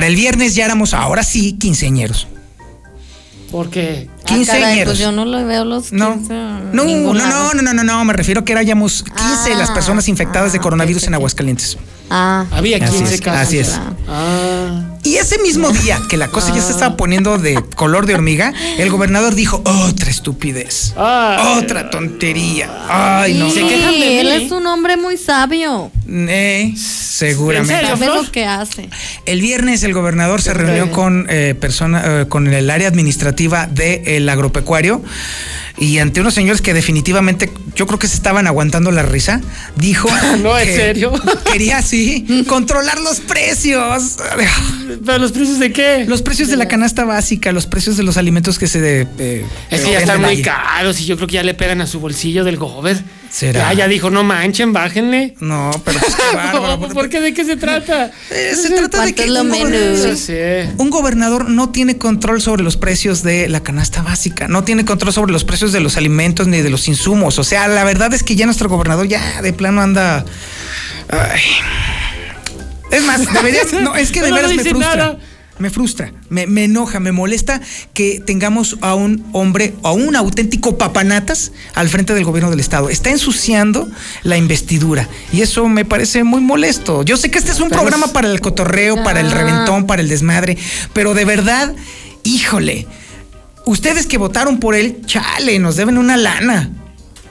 Para el viernes ya éramos ahora sí quinceañeros. ¿Por qué? Ah, caray, Quinceañeros. pues yo no le veo los 15 No. No, no, no, no, no, no, no, me refiero que éramos 15 las personas infectadas de coronavirus en Aguascalientes. Ah. Había Así 15 es, casos. así es. Ah. Y ese mismo día que la cosa ya se estaba poniendo de color de hormiga, el gobernador dijo, otra estupidez, Ay. otra tontería. Ay, no. Sí, Se quejan de él mí. es un hombre muy sabio. Eh, seguramente. Lo que hace. El viernes el gobernador se reunió con eh, persona, eh, con el área administrativa del agropecuario y ante unos señores que definitivamente yo creo que se estaban aguantando la risa, dijo No, ¿en que serio? quería así controlar los precios. ¿Pero los precios de qué? Los precios de la canasta básica, los precios de los alimentos que se de, eh, Es que eh, ya están venden muy caros y yo creo que ya le pegan a su bolsillo del gober. ¿Será? Ya, ya dijo, no manchen, bájenle. No, pero pues qué bárbaro. No, ¿Por qué? ¿De qué se trata? Eh, se trata de ¿Cuánto que lo un menos? gobernador- No sé. un gobernador no tiene control sobre los precios de la canasta básica, no tiene control sobre los precios de los alimentos ni de los insumos. O sea, la verdad es que ya nuestro gobernador ya de plano anda. Ay. Es más, deberías. No, es que de No, no veras me frustra. nada. Me frustra, me, me enoja, me molesta que tengamos a un hombre, a un auténtico papanatas al frente del gobierno del Estado. Está ensuciando la investidura y eso me parece muy molesto. Yo sé que este es un Pero programa es- para el cotorreo, para el Ah. reventón, para el desmadre, pero de verdad, híjole, ustedes que votaron por él, chale, nos deben una lana.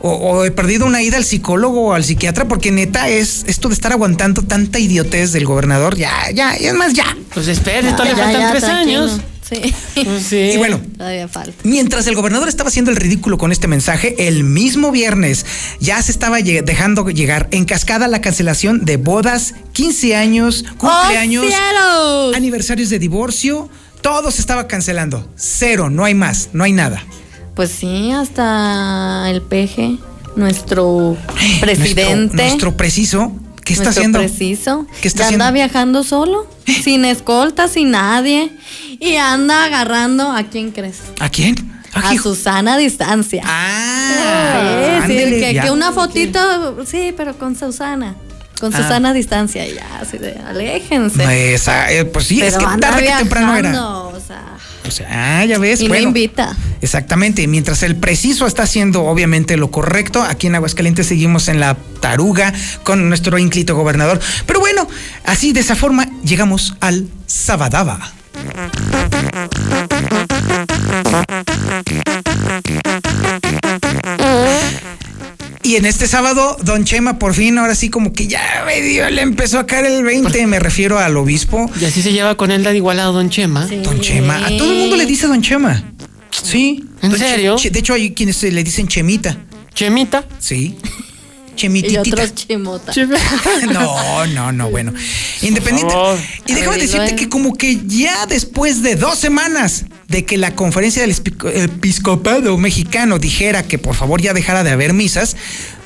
O, o he perdido una ida al psicólogo o al psiquiatra, porque neta es esto de estar aguantando tanta idiotez del gobernador, ya, ya, y es más, ya. Pues espere, todavía Ya, faltan ya, tres tranquilo. años. Sí. Pues sí. Y bueno, Todavía falta. Mientras el gobernador estaba haciendo el ridículo con este mensaje, el mismo viernes ya se estaba dejando llegar en cascada la cancelación de bodas, 15 años, cumpleaños, ¡Oh, aniversarios de divorcio, todo se estaba cancelando. Cero, no hay más, no hay nada. Pues sí, hasta el peje, nuestro presidente. Nuestro, nuestro preciso, ¿qué está nuestro haciendo? preciso. ¿Qué está ya anda haciendo? viajando solo, sin escolta, sin nadie. Y anda agarrando, ¿a quién crees? ¿A quién? A. Susana a distancia. Ah, sí, sí, ándele, que, una fotito, sí, pero con Susana. Con Ah. Susana a distancia, ya, así de, aléjense. Esa, eh, pues sí, es que tarde que temprano era. O sea, O sea, ah, ya ves, y no bueno. invita. Exactamente, mientras el preciso está haciendo obviamente lo correcto, aquí en Aguascalientes seguimos en la taruga con nuestro ínclito gobernador. Pero bueno, así de esa forma llegamos al Sabadaba. Y en este sábado, Don Chema por fin, ahora sí como que ya medio le empezó a caer el 20, me refiero al obispo. Y así se lleva con él de igualado Don Chema. Don Chema, a todo el mundo le dice Don Chema. Sí. ¿En Don serio? Che- de hecho, hay quienes le dicen Chemita. Chemita. Sí. Y Chemititita. otros chimota. No, no, no, bueno. Independiente. Y déjame decirte que como que ya después de dos semanas de que la conferencia del episcopado mexicano dijera que por favor ya dejara de haber misas,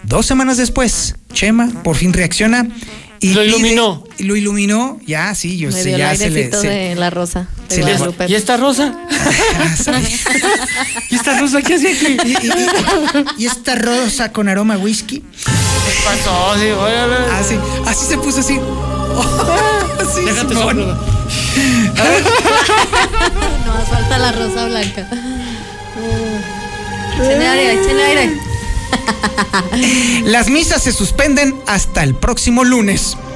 dos semanas después, Chema por fin reacciona y Lo pide- iluminó. y lo iluminó, ya, sí, yo sé, el ya se le... se- de la rosa. De se le- Guadalupe. ¿Y esta rosa? ¿Y esta rosa qué hace aquí? y, y- y esta rosa con aroma a whisky. ¿Qué pasó? Sí, órale. Así, así se puso así. Así, Déjate Simón. soplo. No, falta la rosa blanca. Échenle aire, échenle aire. Las misas se suspenden hasta el próximo lunes.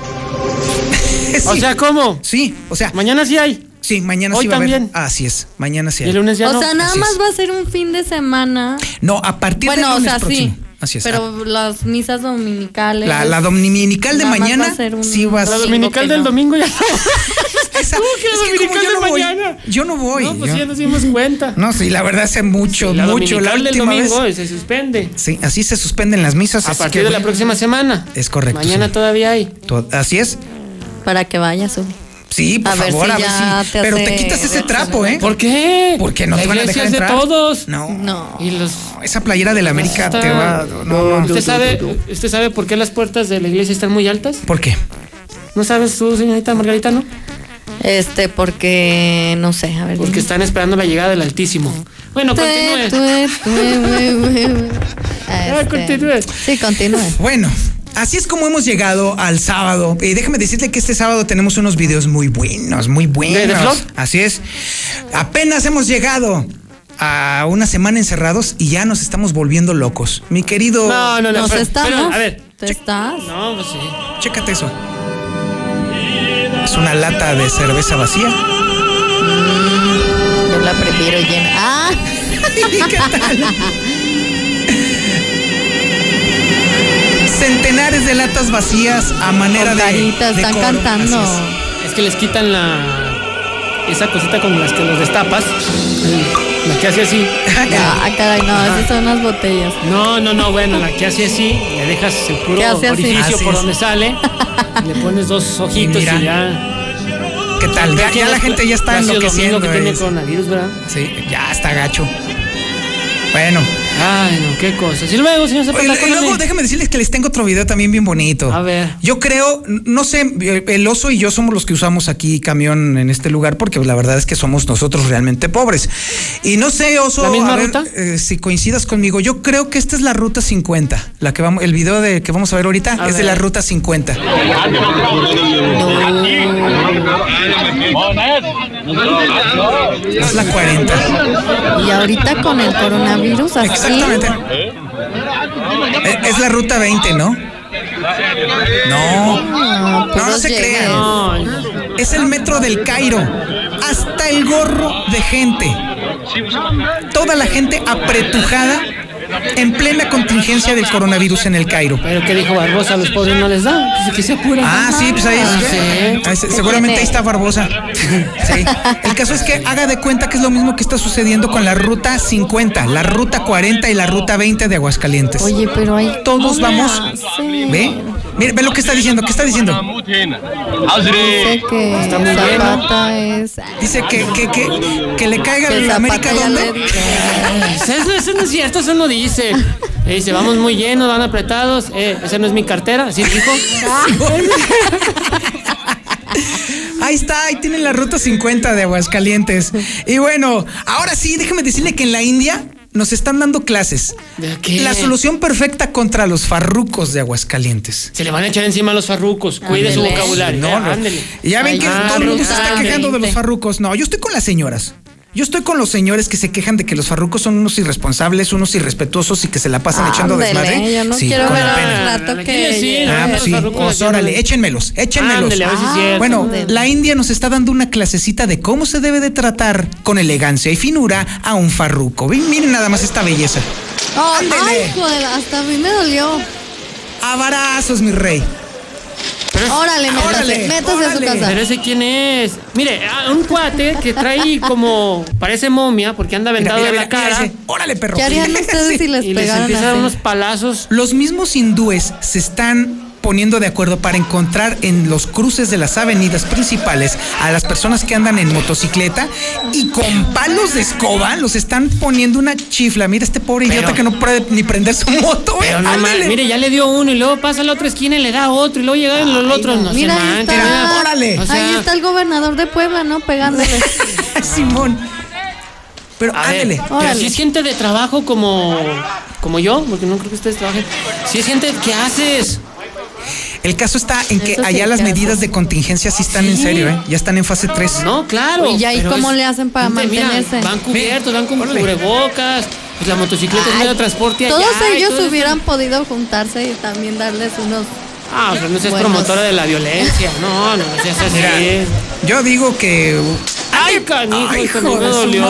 O sea, ¿cómo? Sí, o sea. Mañana sí hay. Sí, mañana Hoy sí va a haber. también. Así es, mañana sí Y hay. el lunes ya o no. sea, nada Así más es. va a ser un fin de semana. No, a partir Bueno, del o lunes sea, próximo. sí. Así es. Pero las misas dominicales. la, la dominical de mañana va a ser un- sí va a La ser. dominical del domingo ya no. Esa- ¿Cómo que la es que como yo de no voy, mañana? Yo no voy. No, pues yo- ya nos dimos cuenta. No, sí, la verdad hace mucho, La mucho. La dominical del última vez. domingo se suspende. Sí, así se suspenden las misas. A partir que, de la próxima semana. Es correcto. Mañana sí. todavía hay. Así es. Para que vayas, Uri. Sí, por A ver favor, si a ver si. te Pero te quitas ese trapo, ¿eh? ¿Por qué? Porque no la te van a dejar es de entrar. todos. No. No. Y los Esa playera de la América Está- te va. No, no. ¿Usted sabe, ¿Usted sabe por qué las puertas de la iglesia están muy altas? ¿Por qué? ¿No sabes tú, señorita Margarita, no? Este, porque no sé, a ver. Porque dime. están esperando la llegada del Altísimo. Bueno, continúe. Ah, Este, continúe. Sí, continúe. Bueno, así es como hemos llegado al sábado. Y déjame decirle que este sábado tenemos unos videos muy buenos, muy buenos. Así es. Apenas hemos llegado a una semana encerrados y ya nos estamos volviendo locos. Mi querido. No, no, no. Nos pero- estamos. pero, a ver. ¿Te estás? No, pues sí. Chécate eso. Es una lata de cerveza vacía. Yo la prefiero llena. Ah, ¿Qué tal? Centenares de latas vacías a manera con de. caritas, de están coro. cantando. Es. Es que les quitan la. Esa cosita con las que los destapas. La que hace así. Ah, caray, no, esas son unas botellas. No, no, no, bueno, la que hace así, le dejas el puro orificio Así por es. donde sale, le pones dos ojitos y, mira. ya. ¿Qué tal? Ya, ya la gente ya está enloqueciendo. Que tiene coronavirus, ¿verdad? Sí, ya está gacho. Bueno, Ay, no, qué cosas. Y luego, señor Oye, Zapata, y luego déjame decirles que les tengo otro video también bien bonito. A ver. Yo creo, no sé, el oso y yo somos los que usamos aquí camión en este lugar porque la verdad es que somos nosotros realmente pobres. Y no sé, oso, ¿La misma a ver, ruta? eh, si coincidas conmigo, yo creo que esta es la ruta 50. La que vamos, el video de que vamos a ver ahorita A es de la ruta 50. Es la 40. Y ahorita con el coronavirus así. Exactamente. Es- Es la ruta 20, ¿no? No. No, No, se crean. Es el metro del Cairo. Hasta el gorro de gente. Toda la gente apretujada en plena contingencia del coronavirus en el Cairo. pero ¿qué dijo Barbosa? A los pobres no les da. Dice que se apuran. Ah, sí, pues ahí Ah, sí. ahí se- seguramente ahí está Barbosa. Sí. El caso es que haga de cuenta que es lo mismo que está sucediendo con la ruta 50, la ruta 40 y la ruta 20 de Aguascalientes. Oye, pero hay. Todos ¿cómo vamos. ¿Ve? Mire, ve lo que está diciendo. ¿Qué está diciendo? Dice que Zapata es. Dice que, que, que, que le caiga Que la América donde. Eso, eso no es cierto, eso no dice. Eh, dice, vamos muy llenos, van apretados. Eh, esa no es mi cartera, así dijo. Ahí está, ahí tienen la ruta 50 de Aguascalientes. Y bueno, ahora sí, déjame decirle que en la India nos están dando clases. ¿De qué? La solución perfecta contra los farrucos de Aguascalientes. Se le van a echar encima a los farrucos. Cuide su vocabulario. No, no. ya ven que todo el mundo se está quejando de los 20. farrucos. No, yo estoy con las señoras. Yo estoy con los señores que se quejan de que los farrucos son unos irresponsables, unos irrespetuosos y que se la pasan echando desmadre. Yo no Sí, quiero con ver la al pena. rato Aquí que. sí. Ah, pues sí, pues órale, échenmelos, échenmelos. Ándele, a ver si es Ah. Bueno, la India nos está dando una clasecita de cómo se debe de tratar con elegancia y finura a un farruco. Ven, Miren nada más esta belleza. Oh, Ándele. ay, joder, hasta a mí me dolió. Abrazos, mi rey. Órale, métase, Órale, métase a su órale. casa. Pero ese quién es. Mire, a un cuate que trae como. Parece momia porque anda Mira, vendado mira, de la mira, mira cara. ese. Órale, perro. ¿Qué harían ustedes si les y les pegaran empieza a dar así? unos palazos. Los mismos hindúes se están poniendo de acuerdo para encontrar en los cruces de las avenidas principales a las personas que andan en motocicleta y con palos de escoba los están poniendo una chifla. Mira este pobre Pero- idiota que no puede ni prender su moto. Pero no Ándale. mire, ya le dio uno y luego pasa a la otra esquina y le da otro y luego llegan los otros. No, Mira, se ahí está. mira. Órale. O sea, Ahí está el gobernador de Puebla, ¿no? Pegándole. Simón. Pero A ver, ándele. pero Órale. si es gente de trabajo como, como yo, porque no creo que ustedes trabajen. Si es gente, ¿qué haces? El caso está en que Eso sí allá las medidas de contingencia sí están en serio, ¿eh? Ya están en fase 3. No, claro. ¿Y ahí cómo es le hacen para gente, mira, mantenerse? van cubiertos, van con Órale. cubrebocas, pues la motocicleta es medio de transporte allá. Todos ellos todo eso. hubieran podido juntarse y también darles unos. Ah, pero no seas Buenos. promotora de la violencia. No, no, no seas así. Yo digo que. Ay, canijo, Ay, hijo me dolió.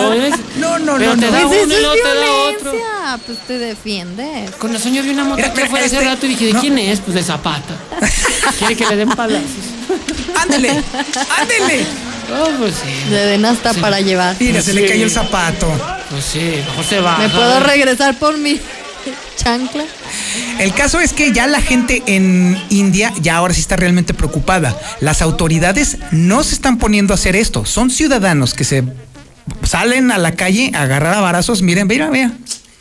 No, no, Pero no, te no. da Pues uno y es te da otro. Pues te defiendes. Con razón yo vi una moto Mira, mira, afuera hace este- rato y dije, ¿de no. quién es? Pues de Zapata. Quiere que le den palazos. Ándele, ándele. Oh, pues sí. Le den hasta para llevar. Mira, se le Sí. cayó el zapato. Pues sí, mejor se va. ¿Me puedo regresar por mi chancla? El caso es que ya la gente en India ya ahora sí está realmente preocupada. Las autoridades no se están poniendo a hacer esto. Son ciudadanos que se salen a la calle a agarrar a varazos. Miren, mira, vea.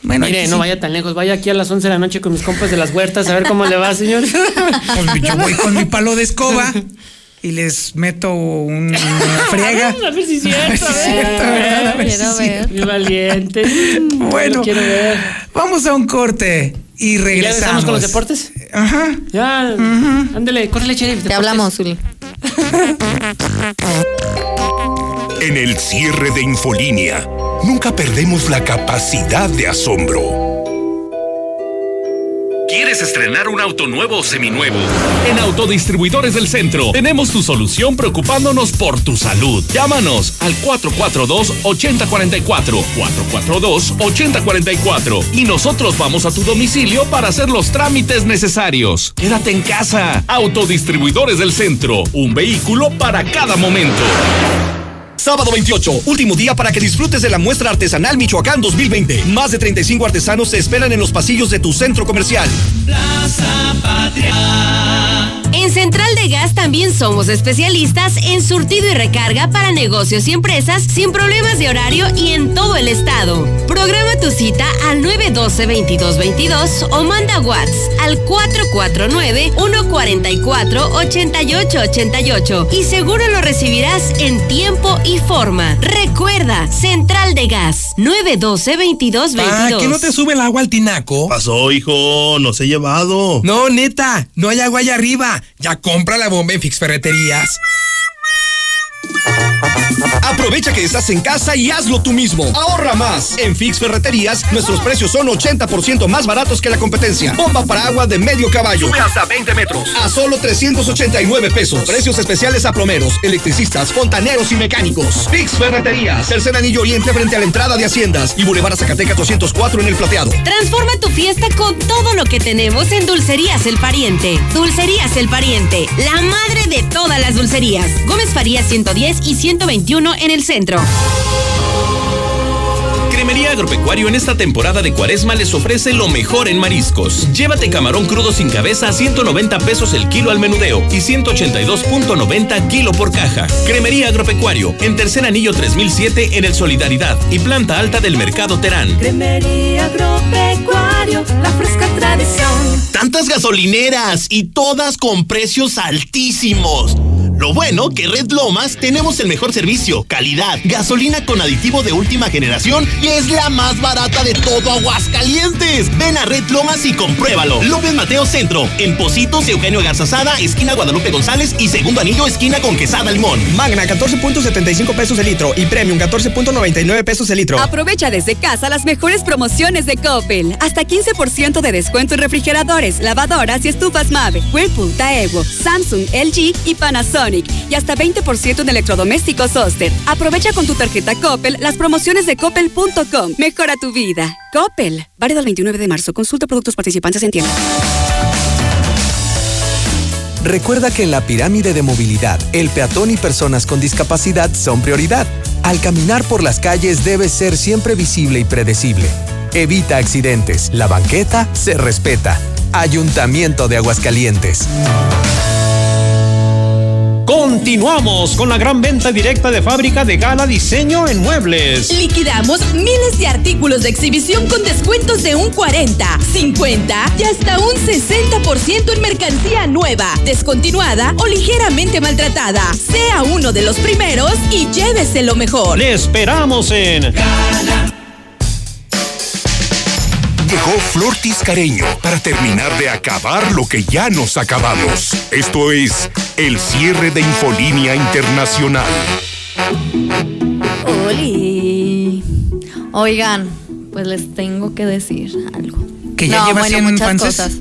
Bueno, Mire, no sí. vaya tan lejos. Vaya aquí a las 11 de la noche con mis compas de las huertas a ver cómo le va, señor. Pues yo voy con mi palo de escoba y les meto un- una friega. A ver si es A ver cierto. si es cierto, ¿verdad? A ver si Quiero es ver. cierto. Valiente. Bueno, quiero ver. vamos a un corte y ¿Y ya regresamos. con los deportes? Ajá. Ya, ándele, córrele, sheriff. Te hablamos, Zuli. En el cierre de Infolínea, nunca perdemos la capacidad de asombro. ¿Quieres estrenar un auto nuevo o seminuevo? En Autodistribuidores del Centro tenemos tu solución preocupándonos por tu salud. Llámanos al 442-8044, 442-8044 y nosotros vamos a tu domicilio para hacer los trámites necesarios. Quédate en casa. Autodistribuidores del Centro, un vehículo para cada momento. Sábado 28, último día para que disfrutes de la muestra artesanal Michoacán 2020. Más de 35 artesanos te esperan en los pasillos de tu centro comercial. Plaza Patria. En Central de Gas también somos especialistas en surtido y recarga para negocios y empresas sin problemas de horario y en todo el estado. Programa tu cita al 912-2222 o manda WhatsApp al 449-144-8888 y seguro lo recibirás en tiempo y forma. Recuerda, Central de Gas 912-2222. Ah, ¿que no te sube el agua al tinaco? Pasó, hijo, no se he llevado. No, neta, no hay agua allá arriba. Ya compra la bomba en Fix Ferreterías. Aprovecha que estás en casa y hazlo tú mismo. Ahorra más. En Fix Ferreterías, nuestros precios son 80% más baratos que la competencia. Bomba para agua de medio caballo. Sube hasta 20 metros. A solo 389 pesos. Precios especiales a plomeros, electricistas, fontaneros y mecánicos. Fix Ferreterías. Tercer anillo oriente frente a la entrada de Haciendas. Y Boulevard Zacatecas 204 en el plateado. Transforma tu fiesta con todo lo que tenemos en Dulcerías El Pariente. Dulcerías El Pariente, la madre de todas las dulcerías. Gómez Farías 110 y 121 en el centro. Cremería Agropecuario en esta temporada de cuaresma les ofrece lo mejor en mariscos. Llévate camarón crudo sin cabeza a 190 pesos el kilo al menudeo y 182.90 kilo por caja. Cremería Agropecuario en Tercer Anillo 3007 en el Solidaridad y planta alta del Mercado Terán. Cremería Agropecuario, la fresca tradición. Tantas gasolineras y todas con precios altísimos. Lo bueno que Red Lomas tenemos el mejor servicio, calidad, gasolina con aditivo de última generación y es la más barata de todo Aguascalientes. Ven a Red Lomas y compruébalo. López Mateo Centro, en Positos, Eugenio Garzazada, esquina Guadalupe González y segundo anillo, esquina con Quesada Limón. Magna 14.75 pesos el litro y Premium 14.99 pesos el litro. Aprovecha desde casa las mejores promociones de Coppel. Hasta 15% de descuento en refrigeradores, lavadoras y estufas Mave, Whirlpool, Daewoo, Samsung, LG y Panasonic. Y hasta 20% en electrodomésticos Oster. Aprovecha con tu tarjeta Coppel las promociones de coppel.com. Mejora tu vida. Coppel. Válido el 29 de marzo. Consulta productos participantes en tienda. Recuerda que en la pirámide de movilidad, el peatón y personas con discapacidad son prioridad. Al caminar por las calles debe ser siempre visible y predecible. Evita accidentes. La banqueta se respeta. Ayuntamiento de Aguascalientes. Continuamos con la gran venta directa de fábrica de Gala Diseño en Muebles. Liquidamos miles de artículos de exhibición con descuentos de un 40, 50 y hasta un 60% en mercancía nueva, descontinuada o ligeramente maltratada. Sea uno de los primeros y llévese lo mejor. Le esperamos en Llegó Flor Tiscareño para terminar de acabar lo que ya nos acabamos. Esto es el cierre de Infolínea Internacional. Oli. Oigan, pues les tengo que decir algo. Que ya lleva 100 muchas cosas.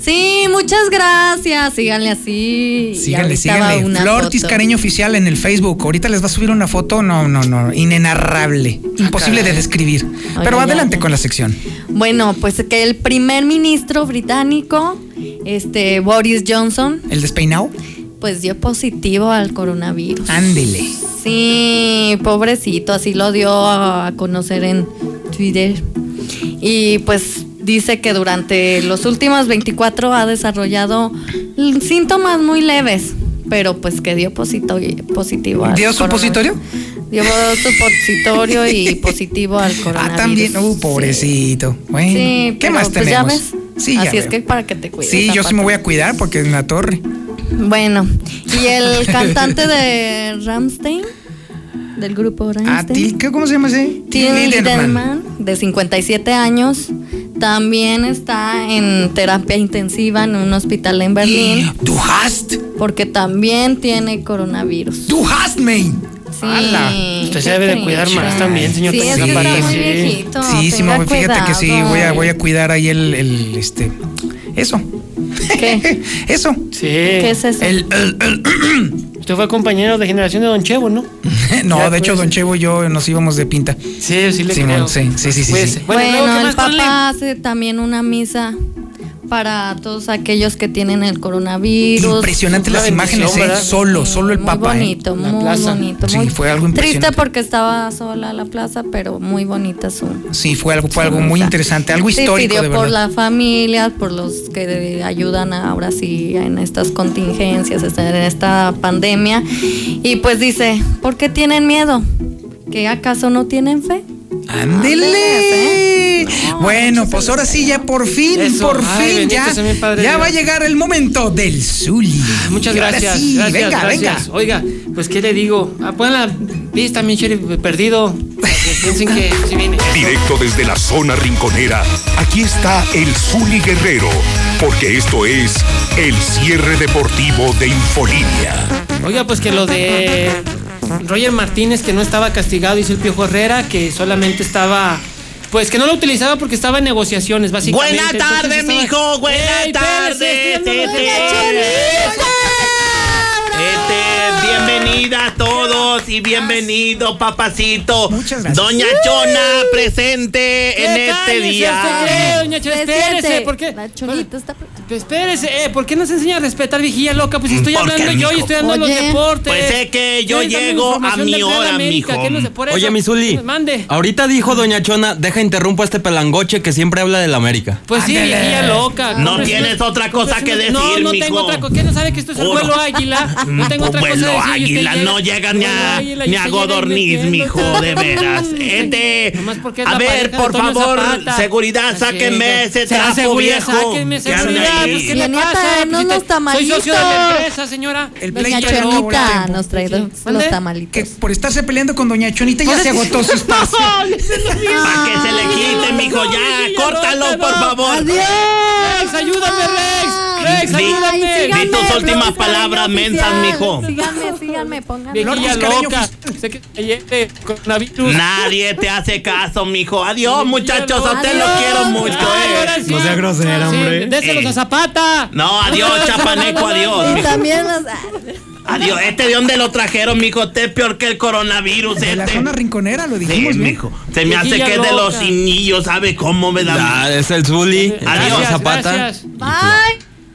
Sí, muchas gracias. Síganle así. Síganle, síganle. una Flor foto. Tiscareño Oficial en el Facebook. Ahorita les va a subir una foto, no, no, no, inenarrable. Imposible de describir. Pero ya, adelante ya. con la sección. Bueno, pues que el primer ministro británico, este Boris Johnson, ¿El despeinado? pues dio positivo al coronavirus. Ándele. Sí, pobrecito, así lo dio a conocer en Twitter. Y pues dice que durante los últimos 24 ha desarrollado síntomas muy leves, pero pues que dio positivo ¿Dio supositorio? Dio supositorio y positivo al coronavirus. Ah, también. Uh, pobrecito. Bueno, Sí, ¿qué pero, más pues, tenemos? ya ves. Sí, ya Así es veo. que para que te cuides. Sí, yo sí aparte. me voy a cuidar porque en la torre. Bueno, y el cantante de Ramstein, del grupo Ah, Ramstein. Til- ¿qué- ¿Cómo se llama ese? Till de 57 años, también está en terapia intensiva en un hospital en Berlín. ¿Du hast? Porque también tiene coronavirus. ¿Du hast, me? Sí. Usted se debe de cuidar más también, señor Sí, es que está muy sí. viejito. Sí, sí, fíjate que sí, voy a, voy a cuidar ahí el, el, este, eso. ¿Qué? Eso. Sí. ¿Qué es eso? El, el- el- Usted fue compañero de generación de Don Chevo, ¿no? no, Ya, de hecho. Don Chevo y yo nos íbamos de pinta. Sí, sí le Simón, creo. sí, sí, sí, sí, Pues, sí. Bueno, Bueno, luego, ¿qué el papá hace también una misa para todos aquellos que tienen el coronavirus. Impresionante las imágenes, ¿eh? Solo, solo el muy papá. ¿eh? bonito, muy plaza. bonito. Sí, muy fue algo Triste porque estaba sola la plaza, pero muy bonita su. Sí, fue algo, fue algo muy interesante, algo Sí, histórico, pidió de por verdad. la familia, por los que ayudan ahora sí en estas contingencias, en esta pandemia. Y pues dice, ¿por qué tienen miedo? ¿Que acaso no tienen fe? ¡Ándele! Bueno, pues ahora sí, ya por fin, Eso. por Ay, fin, ya, Padre ya va a llegar el momento del Zuli. Muchas gracias, sí, gracias, venga, gracias. venga. Oiga, pues qué le digo, ah, pon la lista, mi sheriff perdido. piensen que sí viene. Directo desde la zona rinconera, aquí está el Zuli Guerrero, porque esto es el cierre deportivo de Infolínea. Oiga, pues que lo de Roger Martínez, que no estaba castigado, dice el Piojo Herrera, que solamente estaba. Pues que no lo utilizaba porque estaba en negociaciones, básicamente. Buena tarde, estaba- mijo, buena tarde. Bienvenida a todos y bienvenido, papacito. Muchas gracias. Doña Chona presente en este día. doña Chona, espérese. ¿por qué? La chonita está. Pues espérese, eh, ¿por qué no se enseña a respetar, viejilla loca? Pues si estoy ¿Por qué, hablando yo y mijo? estoy dando los Oye. deportes. Pues es que yo llego a información mi del Real hora, América, mijo. que no sé, por eso- Oye, mi Zuli. Mande. Ahorita dijo Doña Chona, deja interrumpo a este pelangoche que siempre habla del América. Pues sí, Ándele. viejilla loca. No tienes una- otra cosa que decir, No, no mijo. tengo otra cosa. ¿Qué no sabe que esto es el vuelo águila? No tengo otra cosa Vuelo que decir. Y usted águila, llega- no llega ni a, y ni a godorniz, mijo, de veras. Este, a ver, por favor, seguridad, sáquenme es. ese trapo viejo. Sáquenme seguridad. Pues, ¿qué le pasa? Pues, denos si los te- Soy tamalitos. socio de la empresa, señora. El Doña no Chonita nos trae los tamalitos. Que por estarse peleando con Doña Chonita ya se agotó su espacio. Para que se le quite, mijo, ya, córtalo, por no. favor. Rex, ayúdame, Rex. Di- tus últimas palabras mensas, mijo. Síganme, síganme, pónganme. Viejilla loca. Sé que ayer coronavirus. Nadie te hace caso, mijo. Adiós, muchachos, a usted lo quiero mucho, eh. No sea grosera, hombre. déselos Eh. a Zapata. No, adiós, chapaneco, adiós. Y también los. Adiós, este de dónde lo trajeron, mijo. Este es peor que el coronavirus, De la este. zona rinconera, lo Sí, dijimos mijo. Se me hace que es de los niños, ¿sabe cómo me da? Es el Zuli, el Adiós, Zapata. Gracias. Bye.